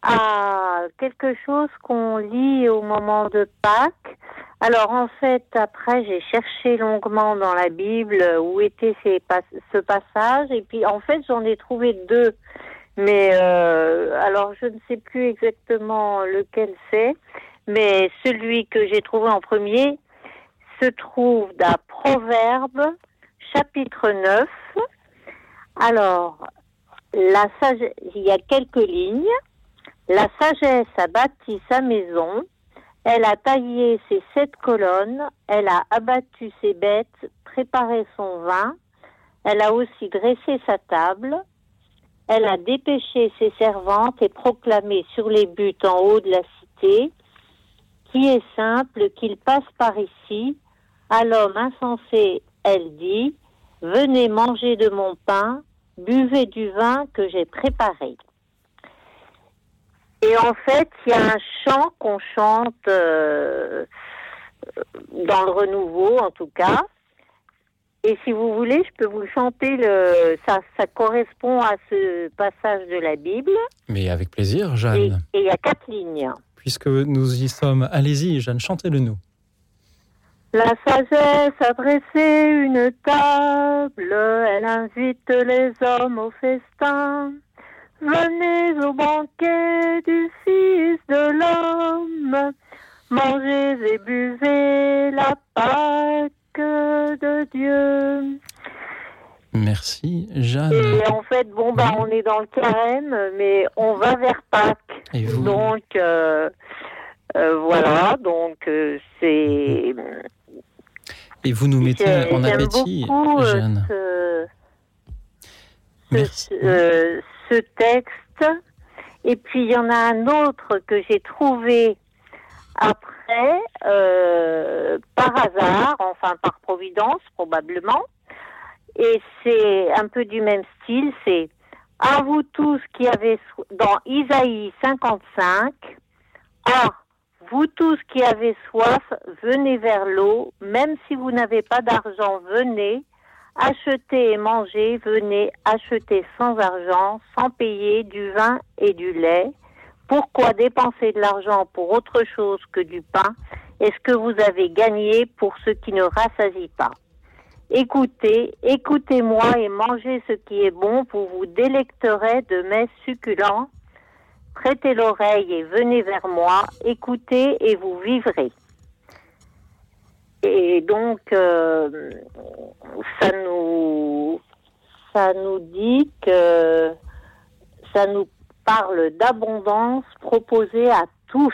à quelque chose qu'on lit au moment de Pâques. Alors, en fait, après, j'ai cherché longuement dans la Bible où était ce passage, et puis, en fait, j'en ai trouvé deux. Mais euh, alors, je ne sais plus exactement lequel c'est, mais celui que j'ai trouvé en premier, se trouve dans Proverbe, chapitre 9. Alors, il y a quelques lignes. La sagesse a bâti sa maison, elle a taillé ses sept colonnes, elle a abattu ses bêtes, préparé son vin, elle a aussi dressé sa table, elle a dépêché ses servantes et proclamé sur les buts en haut de la cité, qui est simple qu'il passe par ici, à l'homme insensé, elle dit, venez manger de mon pain, buvez du vin que j'ai préparé. Et en fait, il y a un chant qu'on chante euh, dans le renouveau en tout cas. Et si vous voulez, je peux vous le chanter. Le, ça, ça correspond à ce passage de la Bible. Mais avec plaisir, Jeanne. et il y a quatre lignes. Puisque nous y sommes, allez-y, Jeanne, chantez-le nous. La sagesse a dressé une table, elle invite les hommes au festin. Venez au banquet du Fils de l'homme, mangez et buvez la Pâque de Dieu. Merci, Jeanne. Et en fait, bon, bah, on est dans le carême, mais on va vers Pâques. Et vous Donc, euh, euh, voilà, donc euh, c'est. Et vous nous mettez en appétit, beaucoup, euh, Jeanne. ce, Merci. ce- euh, ce texte. Et puis, il y en a un autre que j'ai trouvé après, euh, par hasard, enfin par providence probablement. Et c'est un peu du même style, c'est à vous tous qui avez dans Isaïe 55, à vous tous qui avez soif, venez vers l'eau, même si vous n'avez pas d'argent, venez, achetez et mangez, venez acheter sans argent, sans payer du vin et du lait. Pourquoi dépenser de l'argent pour autre chose que du pain? Est-ce que vous avez gagné pour ce qui ne rassasie pas? Écoutez, écoutez-moi et mangez ce qui est bon, vous vous délecterez de mets succulents. Prêtez l'oreille et venez vers moi, écoutez et vous vivrez. Et donc, euh, ça nous, ça nous dit que ça nous parle d'abondance proposée à tous.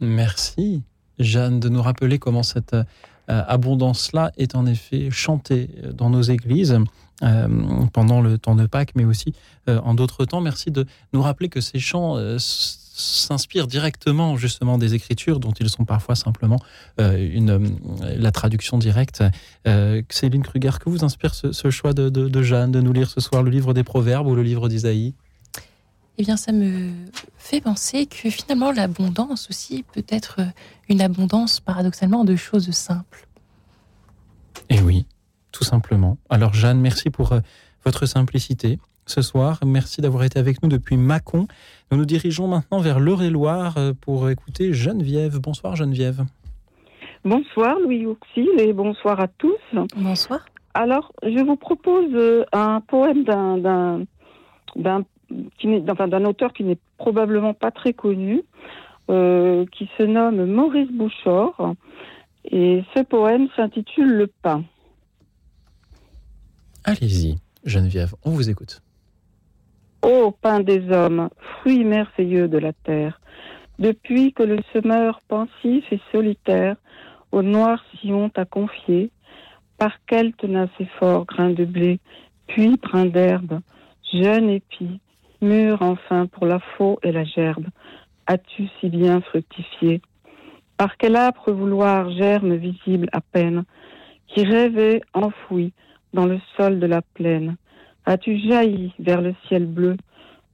Merci, Jeanne, de nous rappeler comment cette euh, abondance-là est en effet chantée dans nos églises euh, pendant le temps de Pâques, mais aussi euh, en d'autres temps. Merci de nous rappeler que ces chants euh, s'inspirent directement justement des Écritures, dont ils sont parfois simplement une, la traduction directe. Céline Kruger, que vous inspire ce, ce choix de, de- de Jeanne de nous lire ce soir le livre des Proverbes ou le livre d'Isaïe? Eh bien, ça me fait penser que finalement, l'abondance aussi peut être une abondance paradoxalement de choses simples. Eh oui, tout simplement. Alors Jeanne, merci pour euh, votre simplicité ce soir. Merci d'avoir été avec nous depuis Mâcon. Nous nous dirigeons maintenant vers l'Eure-et-Loire euh, pour écouter Geneviève. Bonsoir Geneviève. Bonsoir Louis Auxil et bonsoir à tous. Bonsoir. Alors, je vous propose euh, un poème d'un d'un d'un qui n'est- enfin, d'un auteur qui n'est probablement pas très connu, euh, qui se nomme Maurice Bouchard. Et ce poème s'intitule Le pain. Allez-y, Geneviève, on vous écoute. Ô pain des hommes, fruit merveilleux de la terre, depuis que le semeur pensif et solitaire au noir sillon t'a confié, par quel tenace effort grain de blé, puis brin d'herbe, jeune épi, mûr enfin pour la faux et la gerbe, as-tu si bien fructifié? Par quel âpre vouloir germe visible à peine, qui rêvait enfoui dans le sol de la plaine, As-tu jailli vers le ciel bleu,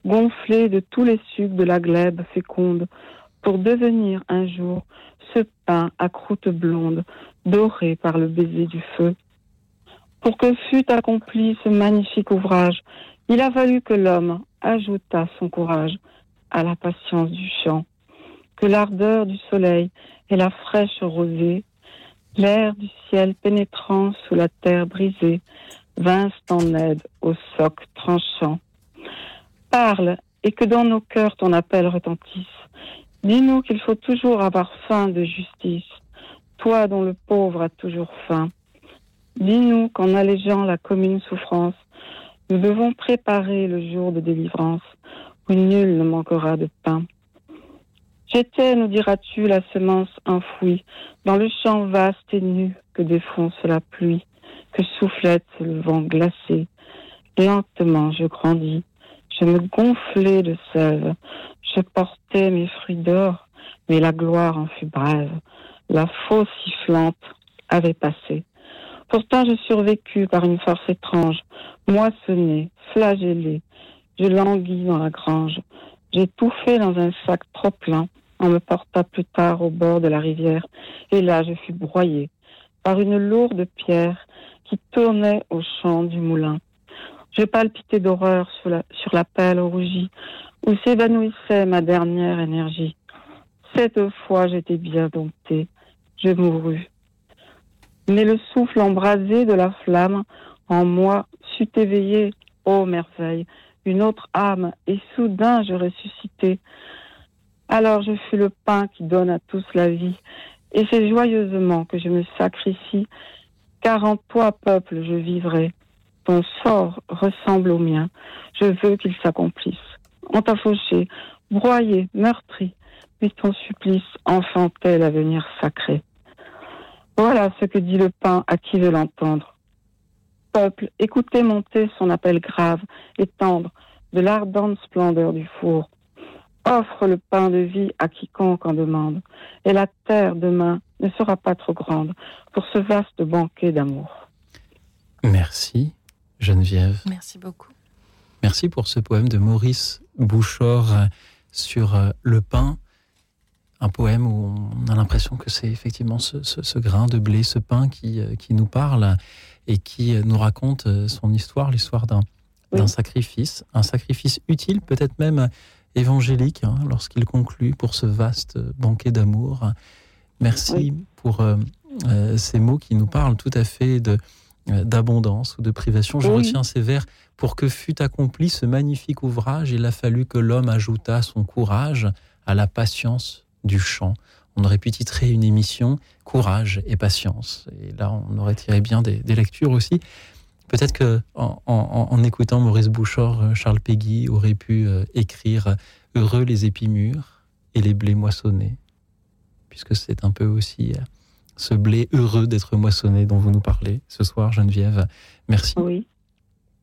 gonflé de tous les sucs de la glèbe féconde, pour devenir un jour ce pain à croûte blonde, doré par le baiser du feu? Pour que fût accompli ce magnifique ouvrage, il a fallu que l'homme ajoutât son courage à la patience du champ, que l'ardeur du soleil et la fraîche rosée, l'air du ciel pénétrant sous la terre brisée, vinssent en aide au soc tranchant. Parle, et que dans nos cœurs ton appel retentisse. Dis-nous qu'il faut toujours avoir faim de justice, toi dont le pauvre a toujours faim. Dis-nous qu'en allégeant la commune souffrance, nous devons préparer le jour de délivrance, où nul ne manquera de pain. J'étais, nous diras-tu, la semence enfouie, dans le champ vaste et nu que défonce la pluie que soufflette le vent glacé. Lentement je grandis, je me gonflais de sève, je portais mes fruits d'or, mais la gloire en fut brève. La fausse sifflante avait passé. Pourtant je survécus par une force étrange, moissonné, flagellé. Je languis dans la grange, j'ai tout fait dans un sac trop plein, On me porta plus tard au bord de la rivière, et là je fus broyé par une lourde pierre qui tournait au champ du moulin. Je palpitais d'horreur sur la, pelle rougie où s'évanouissait ma dernière énergie. Cette fois, j'étais bien dompté. Je mourus. Mais le souffle embrasé de la flamme en moi sut éveiller, ô merveille, une autre âme, et soudain je ressuscitai. Alors je fus le pain qui donne à tous la vie, et c'est joyeusement que je me sacrifie, car en toi, peuple, je vivrai. Ton sort ressemble au mien, je veux qu'il s'accomplisse. On t'a fauché, broyé, meurtri, mais ton supplice enfantait l'avenir sacré. Voilà ce que dit le pain à qui veut l'entendre. Peuple, écoutez monter son appel grave et tendre de l'ardente splendeur du four. Offre le pain de vie à quiconque en demande, et la terre demain ne sera pas trop grande pour ce vaste banquet d'amour. Merci, Geneviève. Merci beaucoup. Merci pour ce poème de Maurice Bouchard sur euh, le pain. Un poème où on a l'impression que c'est effectivement ce, grain de blé, ce pain qui, euh, qui nous parle et qui euh, nous raconte son histoire, l'histoire d'un sacrifice, un sacrifice utile, peut-être même évangélique, hein, lorsqu'il conclut pour ce vaste banquet d'amour. Merci pour ces mots qui nous parlent tout à fait de, d'abondance ou de privation. Je retiens ces vers. Pour que fût accompli ce magnifique ouvrage, il a fallu que l'homme ajoutât son courage à la patience du chant. On aurait pu titrer une émission Courage et patience. Et là, on aurait tiré bien des, lectures aussi. Peut-être que en, écoutant Maurice Bouchard, euh, Charles Péguy aurait pu euh, écrire Heureux les épis et les blés moissonnés, puisque c'est un peu aussi euh, ce blé heureux d'être moissonné dont vous nous parlez ce soir, Geneviève. Merci. Oui.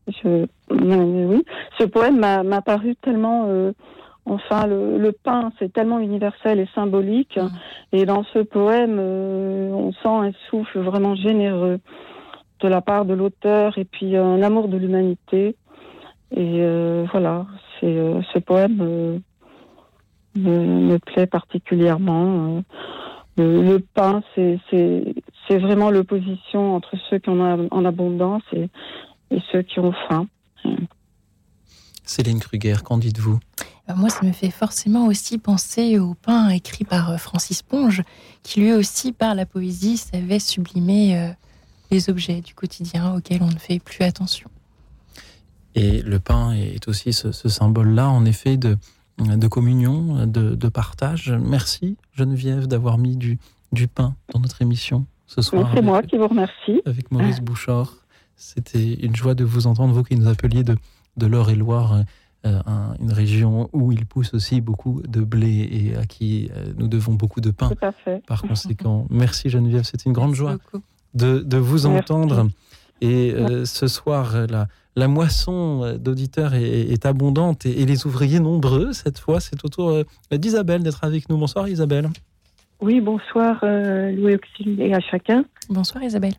oui. Ce poème m'a paru tellement. Euh, enfin, le, pain, c'est tellement universel et symbolique. Mm. Et dans ce poème, euh, on sent un souffle vraiment généreux de la part de l'auteur et puis un amour de l'humanité. Et euh, voilà, c'est ce poème me, plaît particulièrement. Le, pain, c'est vraiment l'opposition entre ceux qui en ont en abondance et, ceux qui ont faim. Céline Kruger, qu'en dites-vous? Euh, Moi, ça me fait forcément aussi penser au pain écrit par euh, Francis Ponge, qui lui aussi, par la poésie, savait sublimer euh, les objets du quotidien auxquels on ne fait plus attention. Et le pain est aussi ce symbole-là, en effet, de, de communion, de, partage. Merci Geneviève d'avoir mis du, du pain dans notre émission ce soir. C'est moi qui vous remercie. Avec Maurice Bouchard. C'était une joie de vous entendre, vous qui nous appeliez de, de l'Eure-et-Loire, euh, une région où il pousse aussi beaucoup de blé et à qui euh, nous devons beaucoup de pain. Tout à fait. Par conséquent, merci Geneviève, c'était une grande joie de, de, vous entendre. Et euh, ce soir, la, la moisson d'auditeurs est, abondante et, les ouvriers nombreux. Cette fois, c'est au tour euh, d'Isabelle d'être avec nous. Bonsoir Isabelle. Oui, bonsoir euh, Louis et à chacun. Bonsoir Isabelle.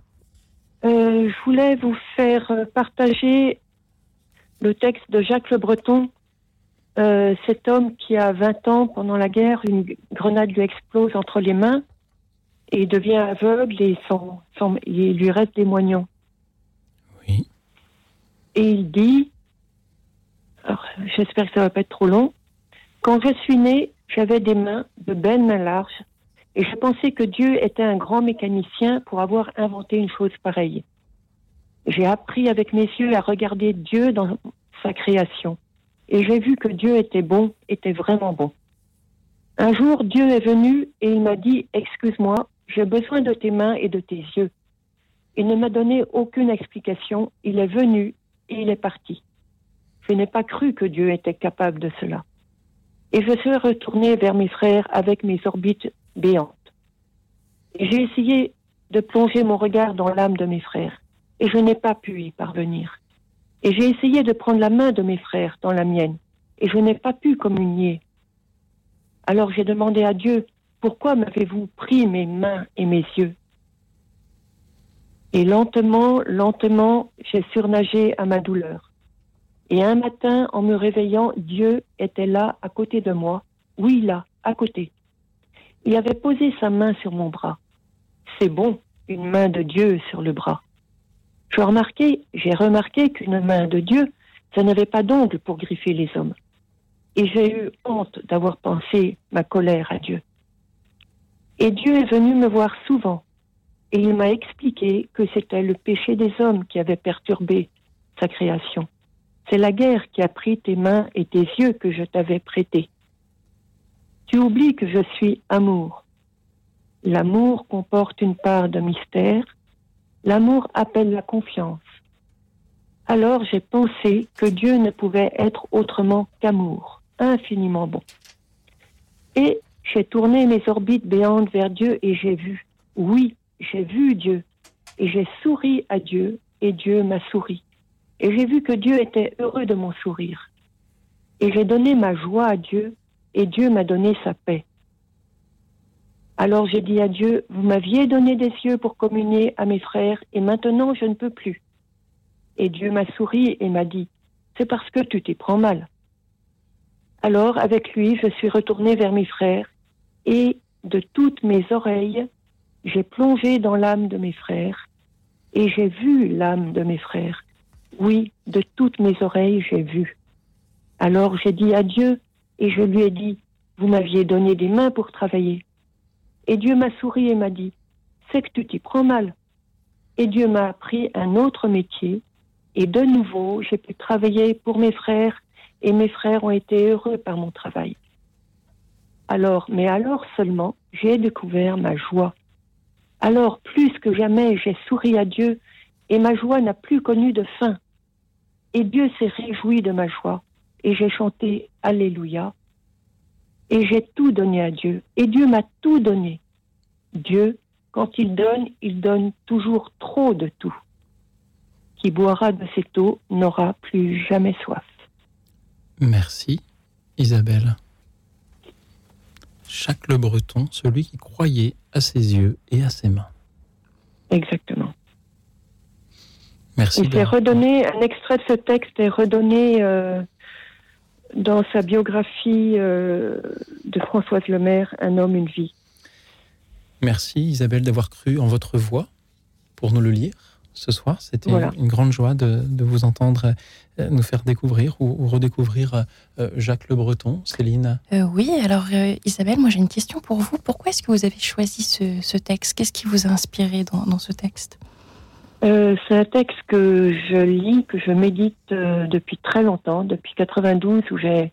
je voulais vous faire partager le texte de Jacques Le Breton. cet homme qui a 20 ans pendant la guerre, une grenade lui explose entre les mains et devient aveugle et il lui reste des moignons. Et il dit, j'espère que ça va pas être trop long, quand je suis né, j'avais des mains, de belles mains larges, et je pensais que Dieu était un grand mécanicien pour avoir inventé une chose pareille. J'ai appris avec mes yeux à regarder Dieu dans sa création, et j'ai vu que Dieu était bon, était vraiment bon. Un jour, Dieu est venu et il m'a dit, excuse-moi, j'ai besoin de tes mains et de tes yeux. Il ne m'a donné aucune explication. Il est venu et il est parti. Je n'ai pas cru que Dieu était capable de cela. Et je suis retourné vers mes frères avec mes orbites béantes. J'ai essayé de plonger mon regard dans l'âme de mes frères, et je n'ai pas pu y parvenir. Et j'ai essayé de prendre la main de mes frères dans la mienne, et je n'ai pas pu communier. Alors j'ai demandé à Dieu, pourquoi m'avez-vous pris mes mains et mes yeux? Et lentement, lentement, j'ai surnagé à ma douleur. Et un matin, en me réveillant, Dieu était là, à côté de moi. Oui, là, à côté, Il avait posé sa main sur mon bras. C'est bon, une main de Dieu sur le bras. J'ai remarqué, qu'une main de Dieu, ça n'avait pas d'ongles pour griffer les hommes. Et j'ai eu honte d'avoir pensé ma colère à Dieu. Et Dieu est venu me voir souvent. Et il m'a expliqué que c'était le péché des hommes qui avait perturbé sa création. C'est la guerre qui a pris tes mains et tes yeux que je t'avais prêtés. Tu oublies que je suis amour. L'amour comporte une part de mystère. L'amour appelle la confiance. Alors j'ai pensé que Dieu ne pouvait être autrement qu'amour, infiniment bon. Et j'ai tourné mes orbites béantes vers Dieu et j'ai vu, oui, j'ai vu Dieu. Et j'ai souri à Dieu et Dieu m'a souri. Et j'ai vu que Dieu était heureux de mon sourire. Et j'ai donné ma joie à Dieu et Dieu m'a donné sa paix. Alors j'ai dit à Dieu, vous m'aviez donné des yeux pour communier à mes frères et maintenant je ne peux plus. Et Dieu m'a souri et m'a dit, c'est parce que tu t'y prends mal. Alors avec lui, je suis retournée vers mes frères et de toutes mes oreilles, j'ai plongé dans l'âme de mes frères et j'ai vu l'âme de mes frères. Oui, de toutes mes oreilles, j'ai vu. Alors j'ai dit à Dieu et je lui ai dit, vous m'aviez donné des mains pour travailler. Et Dieu m'a souri et m'a dit, c'est que tu t'y prends mal. Et Dieu m'a appris un autre métier et de nouveau, j'ai pu travailler pour mes frères et mes frères ont été heureux par mon travail. Alors, mais alors seulement, j'ai découvert ma joie. Alors, plus que jamais, j'ai souri à Dieu et ma joie n'a plus connu de fin. Et Dieu s'est réjoui de ma joie et j'ai chanté Alléluia. Et j'ai tout donné à Dieu et Dieu m'a tout donné. Dieu, quand il donne, il donne toujours trop de tout. Qui boira de cette eau n'aura plus jamais soif. Merci, Isabelle. Jacques Le Breton, celui qui croyait à ses yeux et à ses mains. Exactement. Merci. Redonné, un extrait de ce texte est redonné euh, dans sa biographie euh, de Françoise Lemaire, Un homme, une vie. Merci Isabelle d'avoir cru en votre voix pour nous le lire ce soir. C'était Voilà. une grande joie de, de vous entendre euh, nous faire découvrir ou, ou redécouvrir euh, Jacques Le Breton. Céline Euh, oui, alors euh, Isabelle, moi j'ai une question pour vous. Pourquoi est-ce que vous avez choisi ce, ce texte? Qu'est-ce qui vous a inspiré dans, dans ce texte? Euh, c'est un texte que je lis, que je médite euh, depuis très longtemps, depuis 92, où j'ai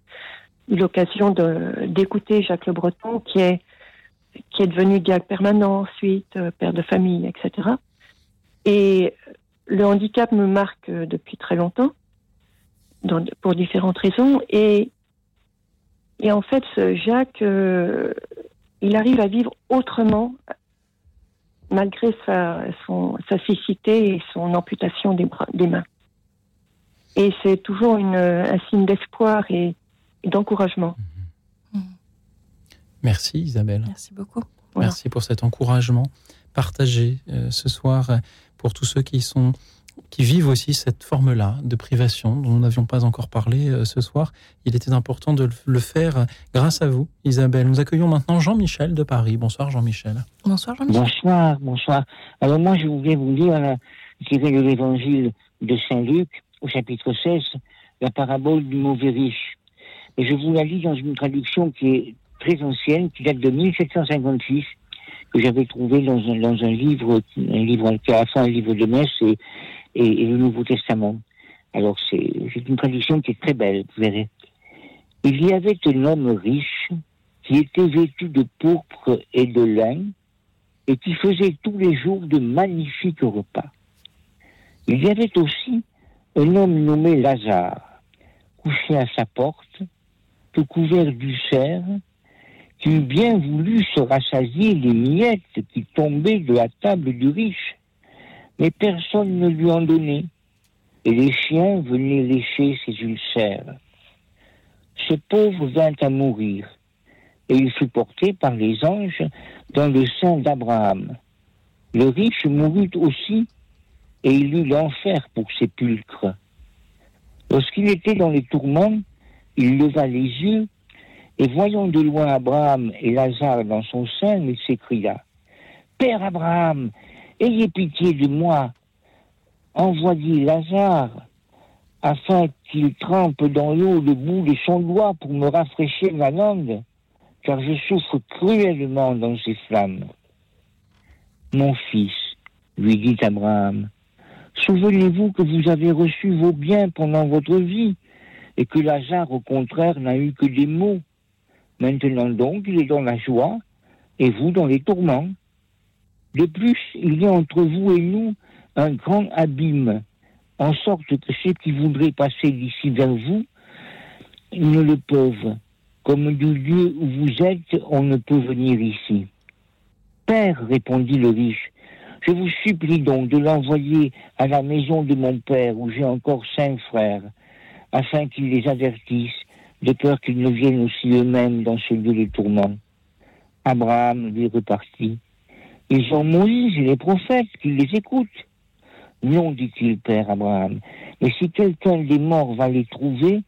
eu l'occasion d'écouter Jacques Le Breton, qui est, qui est devenu diacre permanent ensuite, euh, père de famille, etc. Et le handicap me marque depuis très longtemps, pour différentes raisons. Et, et en fait, Jacques, il arrive à vivre autrement malgré sa, son, sa cécité et son amputation des, bras, des mains. Et c'est toujours une, un signe d'espoir et, et d'encouragement. Merci Isabelle. Merci beaucoup. Merci pour cet encouragement partagé euh, ce soir pour tous ceux qui sont qui vivent aussi cette forme-là de privation dont nous n'avions pas encore parlé euh, ce soir. Il était important de le- faire euh, grâce à vous, Isabelle. Nous accueillons maintenant Jean-Michel de Paris. Bonsoir Jean-Michel. Bonsoir Jean-Michel. Bonsoir, bonsoir. Alors moi, je voulais vous lire, là, tiré de l'évangile de Saint-Luc, au chapitre 16, la parabole du mauvais riche. Et je vous la lis dans une traduction qui est très ancienne, qui date de 1756, que j'avais trouvé dans un, dans un livre, un livre qui à la un livre de messe et, et, le Nouveau Testament. Alors c'est une traduction qui est très belle, vous verrez. Il y avait un homme riche qui était vêtu de pourpre et de lin, et qui faisait tous les jours de magnifiques repas. Il y avait aussi un homme nommé Lazare, couché à sa porte, tout couvert d'ulcères, qui eût bien voulu se rassasier des miettes qui tombaient de la table du riche, mais personne ne lui en donnait, et les chiens venaient lécher ses ulcères. Ce pauvre vint à mourir, et il fut porté par les anges dans le sein d'Abraham. Le riche mourut aussi, et il eut l'enfer pour sépulcre. Lorsqu'il était dans les tourments, il leva les yeux Et voyant de loin Abraham et Lazare dans son sein, il s'écria Père Abraham, ayez pitié de moi. Envoyez Lazare afin qu'il trempe dans l'eau le bout de son doigt pour me rafraîchir la langue, car je souffre cruellement dans ces flammes. Mon fils, lui dit Abraham, souvenez-vous que vous avez reçu vos biens pendant votre vie, et que Lazare, au contraire, n'a eu que des maux. Maintenant donc, il est dans la joie, et vous dans les tourments. De plus, il y a entre vous et nous un grand abîme, en sorte que ceux qui voudraient passer d'ici vers vous ne le peuvent. Comme du lieu où vous êtes, on ne peut venir ici. Père, répondit le riche, je vous supplie donc de l'envoyer à la maison de mon père, où j'ai encore cinq frères, afin qu'ils les avertissent, de peur qu'ils ne viennent aussi eux-mêmes dans ce lieu de tourment. Abraham lui repartit. Ils ont Moïse et les prophètes, qu'ils les écoutent. Non, dit-il, père Abraham, mais si quelqu'un des morts va les trouver,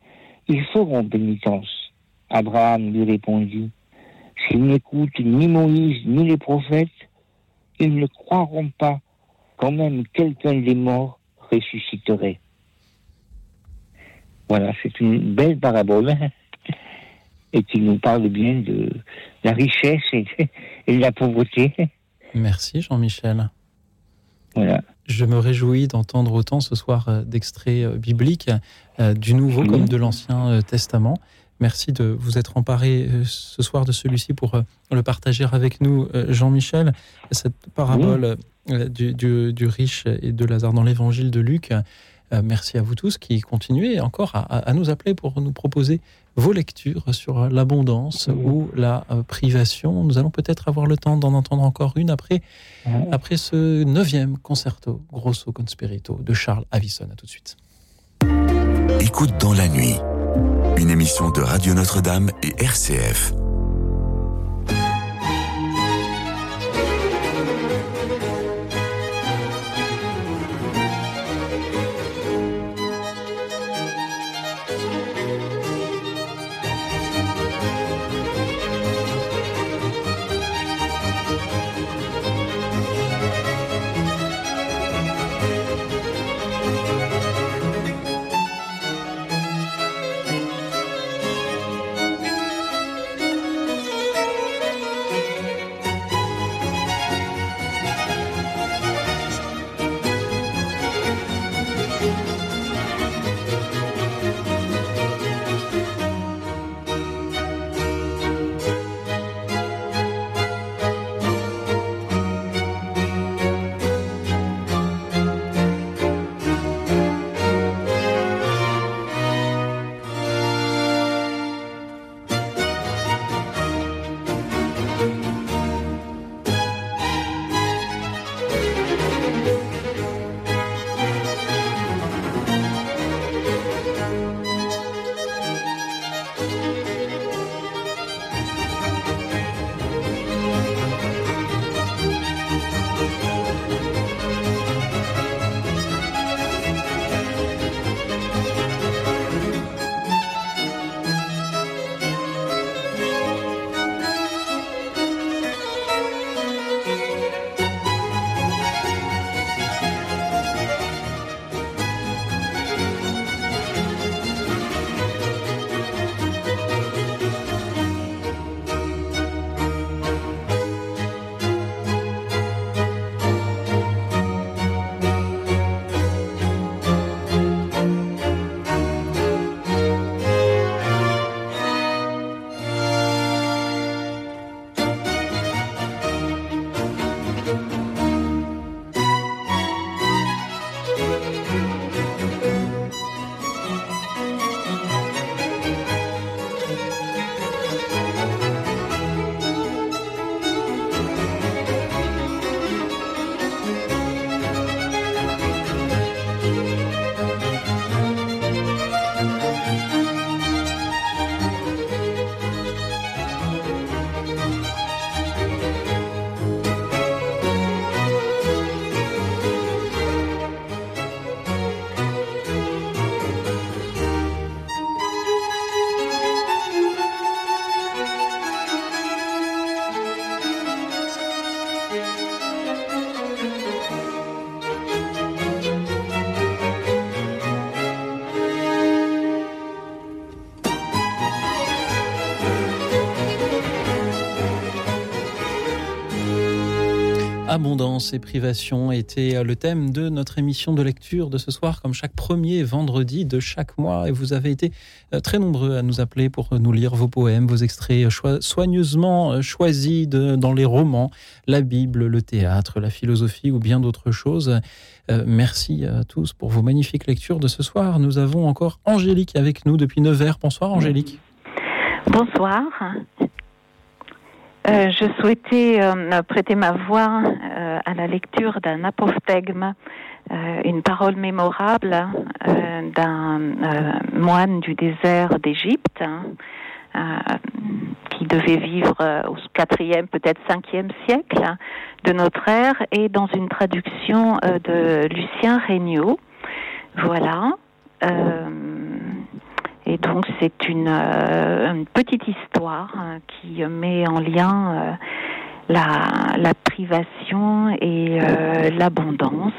ils feront pénitence. Abraham lui répondit, s'ils n'écoutent ni Moïse ni les prophètes, ils ne croiront pas quand même quelqu'un des morts ressusciterait. Voilà, c'est une belle parabole hein, et qui nous parle bien de la richesse et de, la pauvreté. Merci Jean-Michel. Voilà. Je me réjouis d'entendre autant ce soir euh, d'extraits euh, bibliques euh, du Nouveau comme de l'Ancien Testament. Merci de vous être emparé ce soir de celui-ci pour le partager avec nous, Jean-Michel. Cette parabole du, du, riche et de Lazare dans l'évangile de Luc. Merci à vous tous qui continuez encore à, nous appeler pour nous proposer vos lectures sur l'abondance ou la privation. Nous allons peut-être avoir le temps d'en entendre encore une après, après ce neuvième concerto Grosso Conspirito de Charles Avison. À tout de suite. Écoute dans la nuit, une émission de Radio Notre-Dame et RCF. Abondance et privation était le thème de notre émission de lecture de ce soir, comme chaque premier vendredi de chaque mois. Et vous avez été euh, très nombreux à nous appeler pour nous lire vos poèmes, vos extraits soigneusement euh, choisis dans les romans, la Bible, le théâtre, la philosophie ou bien d'autres choses. Euh, merci à tous pour vos magnifiques lectures de ce soir. Nous avons encore Angélique avec nous depuis 9 heures. Bonsoir Angélique. Bonsoir. Euh, je souhaitais euh, prêter ma voix euh, à la lecture d'un apophthegme, une parole mémorable d'un moine du désert d'Égypte. Hein, qui devait vivre au quatrième, peut-être cinquième siècle de notre ère, et dans une traduction de Lucien Regnault. Voilà. Et donc c'est une, euh, petite histoire hein, qui met en lien euh, la, la, privation et euh, l'abondance.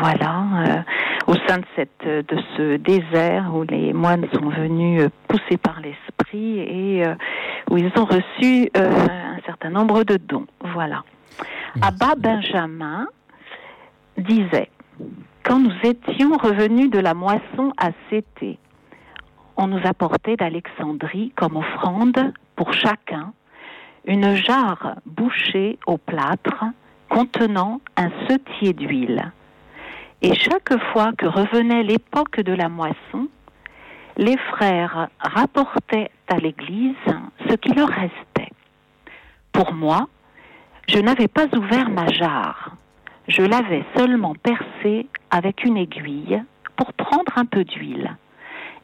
Voilà, au sein de, cette, de ce désert où les moines sont venus poussés par l'esprit et où ils ont reçu un certain nombre de dons. Voilà. Abba Benjamin disait quand nous étions revenus de la moisson à Cété, on nous apportait d'Alexandrie comme offrande pour chacun une jarre bouchée au plâtre contenant un setier d'huile. Et chaque fois que revenait l'époque de la moisson, les frères rapportaient à l'Église ce qui leur restait. Pour moi, je n'avais pas ouvert ma jarre. Je l'avais seulement percée avec une aiguille pour prendre un peu d'huile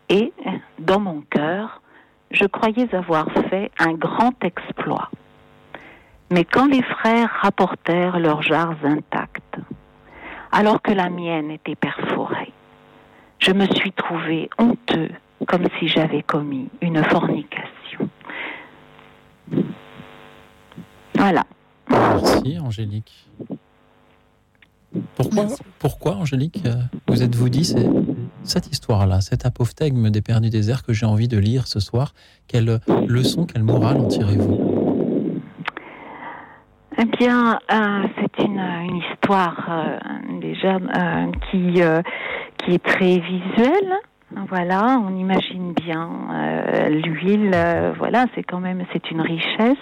et dans mon cœur, je croyais avoir fait un grand exploit. Mais quand les frères rapportèrent leurs jarres intactes, alors que la mienne était perforée, je me suis trouvé honteux comme si j'avais commis une fornication. Voilà. Merci Angélique. Pourquoi, pourquoi Angélique, euh, vous êtes-vous dit c'est cette histoire-là, cet apophthegme des Pères du désert que j'ai envie de lire ce soir Quelle leçon, quelle morale en tirez-vous? Eh bien, euh, c'est une, histoire euh, déjà qui, qui est très visuelle. Voilà, on imagine bien euh, l'huile. Euh, voilà, c'est quand même c'est une richesse,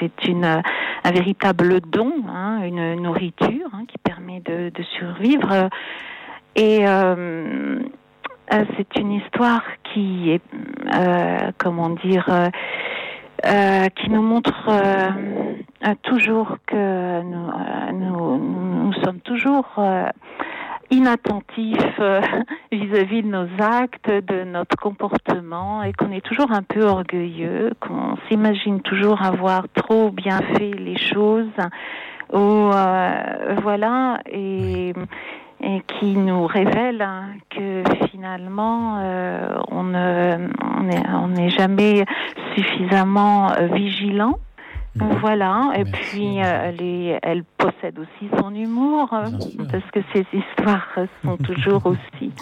c'est une un véritable don, hein, une nourriture hein, qui permet de, survivre. Et euh, c'est une histoire qui est comment dire qui nous montre toujours que nous, nous sommes toujours inattentif euh, vis-à-vis de nos actes, de notre comportement et qu'on est toujours un peu orgueilleux, qu'on s'imagine toujours avoir trop bien fait les choses. Ou euh, voilà et, qui nous révèle hein, que finalement euh, on ne on n'est jamais suffisamment vigilant voilà, et puis euh, elle, elle, possède aussi son humour, hein, parce que ses histoires sont toujours aussi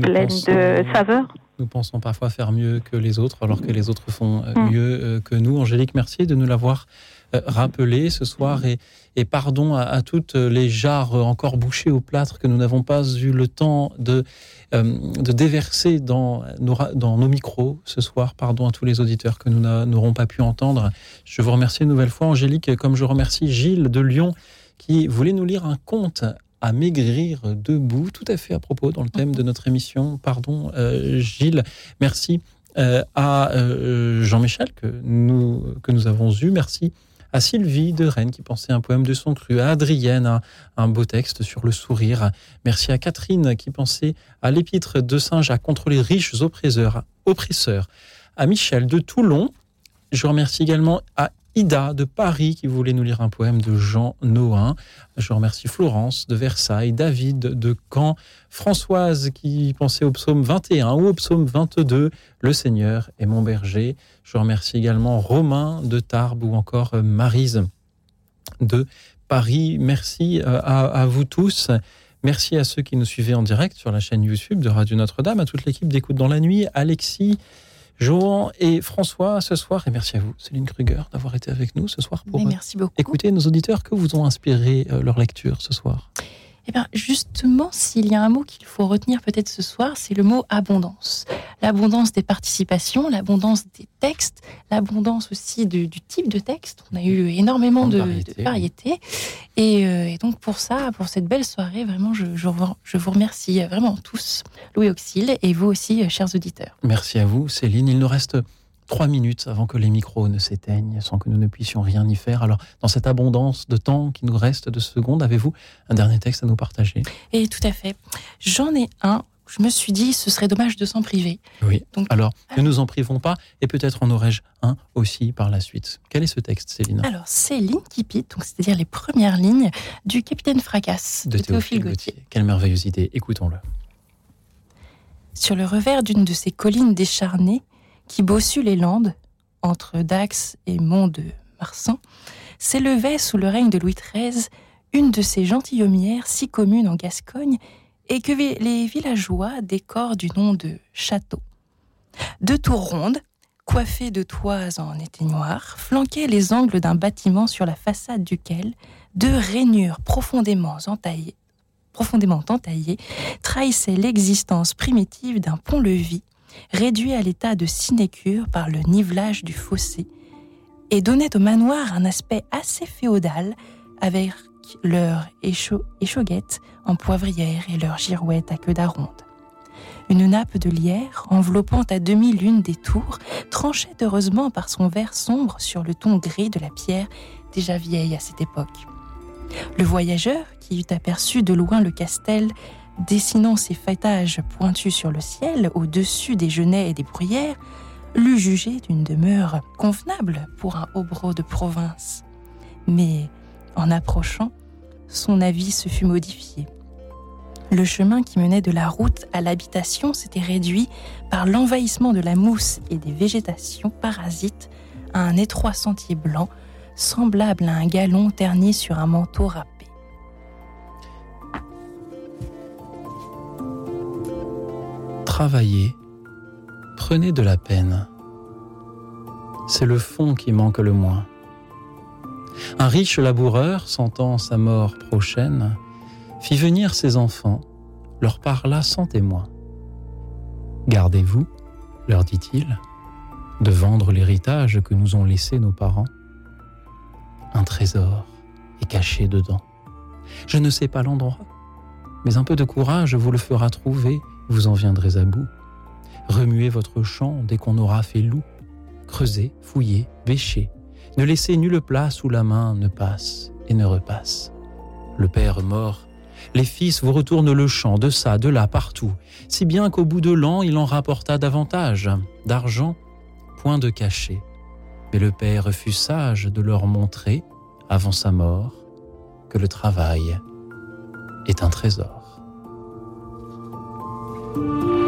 pleines de saveur. Nous pensons parfois faire mieux que les autres, alors que les autres font euh, mm. mieux euh, que nous. Angélique, merci de nous l'avoir rappelé ce soir et, et pardon à, toutes les jarres encore bouchées au plâtre que nous n'avons pas eu le temps de euh, de déverser dans nos, dans nos micros ce soir. Pardon à tous les auditeurs que nous n'aurons pas pu entendre. Je vous remercie une nouvelle fois, Angélique, comme je remercie Gilles de Lyon qui voulait nous lire un conte à maigrir debout, tout à fait à propos dans le thème de notre émission. Pardon, euh, Gilles. Merci euh, à Jean-Michel que nous, que nous avons eu. Merci à Sylvie de Rennes qui pensait un poème de son cru, à Adrienne un, beau texte sur le sourire. Merci à Catherine qui pensait à l'épître de Saint Jacques contre les riches oppresseurs, oppresseurs. À Michel de Toulon. Je remercie également à Ida de Paris qui voulait nous lire un poème de Jean Nohain. Je remercie Florence de Versailles, David de Caen, Françoise qui pensait au psaume 21 ou au psaume 22, Le Seigneur est mon berger. Je remercie également Romain de Tarbes ou encore Marise de Paris. Merci euh, à, à vous tous. Merci à ceux qui nous suivaient en direct sur la chaîne YouTube de Radio Notre-Dame, à toute l'équipe d'écoute dans la nuit, Alexis, Jean et François ce soir, et merci à vous, Céline Kruger, d'avoir été avec nous ce soir pour merci beaucoup. écouter nos auditeurs. Que vous ont inspiré euh, leur lecture ce soir Eh bien, justement, s'il y a un mot qu'il faut retenir peut-être ce soir, c'est le mot abondance. L'abondance des participations, l'abondance des textes, l'abondance aussi du, du type de texte. On a eu énormément de, variété, de variétés. Et, euh, et donc, pour ça, pour cette belle soirée, vraiment, je, je, vous- je vous remercie vraiment tous, Louis Auxil, et vous aussi, euh, chers auditeurs. Merci à vous, Céline. Il nous reste trois minutes avant que les micros ne s'éteignent, sans que nous ne puissions rien y faire. Alors, dans cette abondance de temps qui nous reste de secondes, avez-vous un dernier texte à nous partager? Et tout à fait. J'en ai un. Je me suis dit, ce serait dommage de s'en priver. Oui. Donc- Alors, ne nous en privons pas, et peut-être en aurais-je un aussi par la suite. Quel est ce texte, Céline? Alors, c'est l'incipit, donc c'est-à-dire les premières lignes du Capitaine Fracasse de, Théophile Gautier. Quelle merveilleuse idée. Écoutons-le. Sur le revers d'une de ces collines décharnées qui bossuent les Landes, entre Dax et Mont de Marsan, s'élevait sous le règne de Louis XIII une de ces gentilhommières si communes en Gascogne et que les villageois décorent du nom de château. Deux tours rondes, coiffées de toits en été noir, flanquaient les angles d'un bâtiment sur la façade duquel deux rainures profondément entaillées, trahissait l'existence primitive d'un pont-levis réduit à l'état de sinécure par le nivelage du fossé et donnait au manoir un aspect assez féodal avec leur échau- échauguette en poivrière et leur girouette à queue d'aronde. Une nappe de lierre, enveloppant à demi l'une des tours, tranchait heureusement par son vert sombre sur le ton gris de la pierre déjà vieille à cette époque. Le voyageur, qui eut aperçu de loin le castel dessinant ses fêtages pointus sur le ciel au-dessus des genêts et des bruyères, l'eût jugé d'une demeure convenable pour un hobereau de province. Mais, en approchant, son avis se fut modifié. Le chemin qui menait de la route à l'habitation s'était réduit par l'envahissement de la mousse et des végétations parasites à un étroit sentier blanc, semblable à un galon terni sur un manteau râpé. Travaillez, prenez de la peine. C'est le fond qui manque le moins. Un riche laboureur, sentant sa mort prochaine, fit venir ses enfants, leur parla sans témoin. Gardez-vous, leur dit-il, de vendre l'héritage que nous ont laissé nos parents. Un trésor est caché dedans. Je ne sais pas l'endroit, mais un peu de courage vous le fera trouver, vous en viendrez à bout. Remuez votre champ dès qu'on aura fait loup. Creusez, fouillez, bêchez. Ne laissez nulle place où la main ne passe et ne repasse. Le père mort, les fils vous retournent le champ de ça, de là, partout, si bien qu'au bout de l'an, il en rapporta davantage. D'argent, point de cachet. Mais le père fut sage de leur montrer, avant sa mort, que le travail est un trésor. Thank you.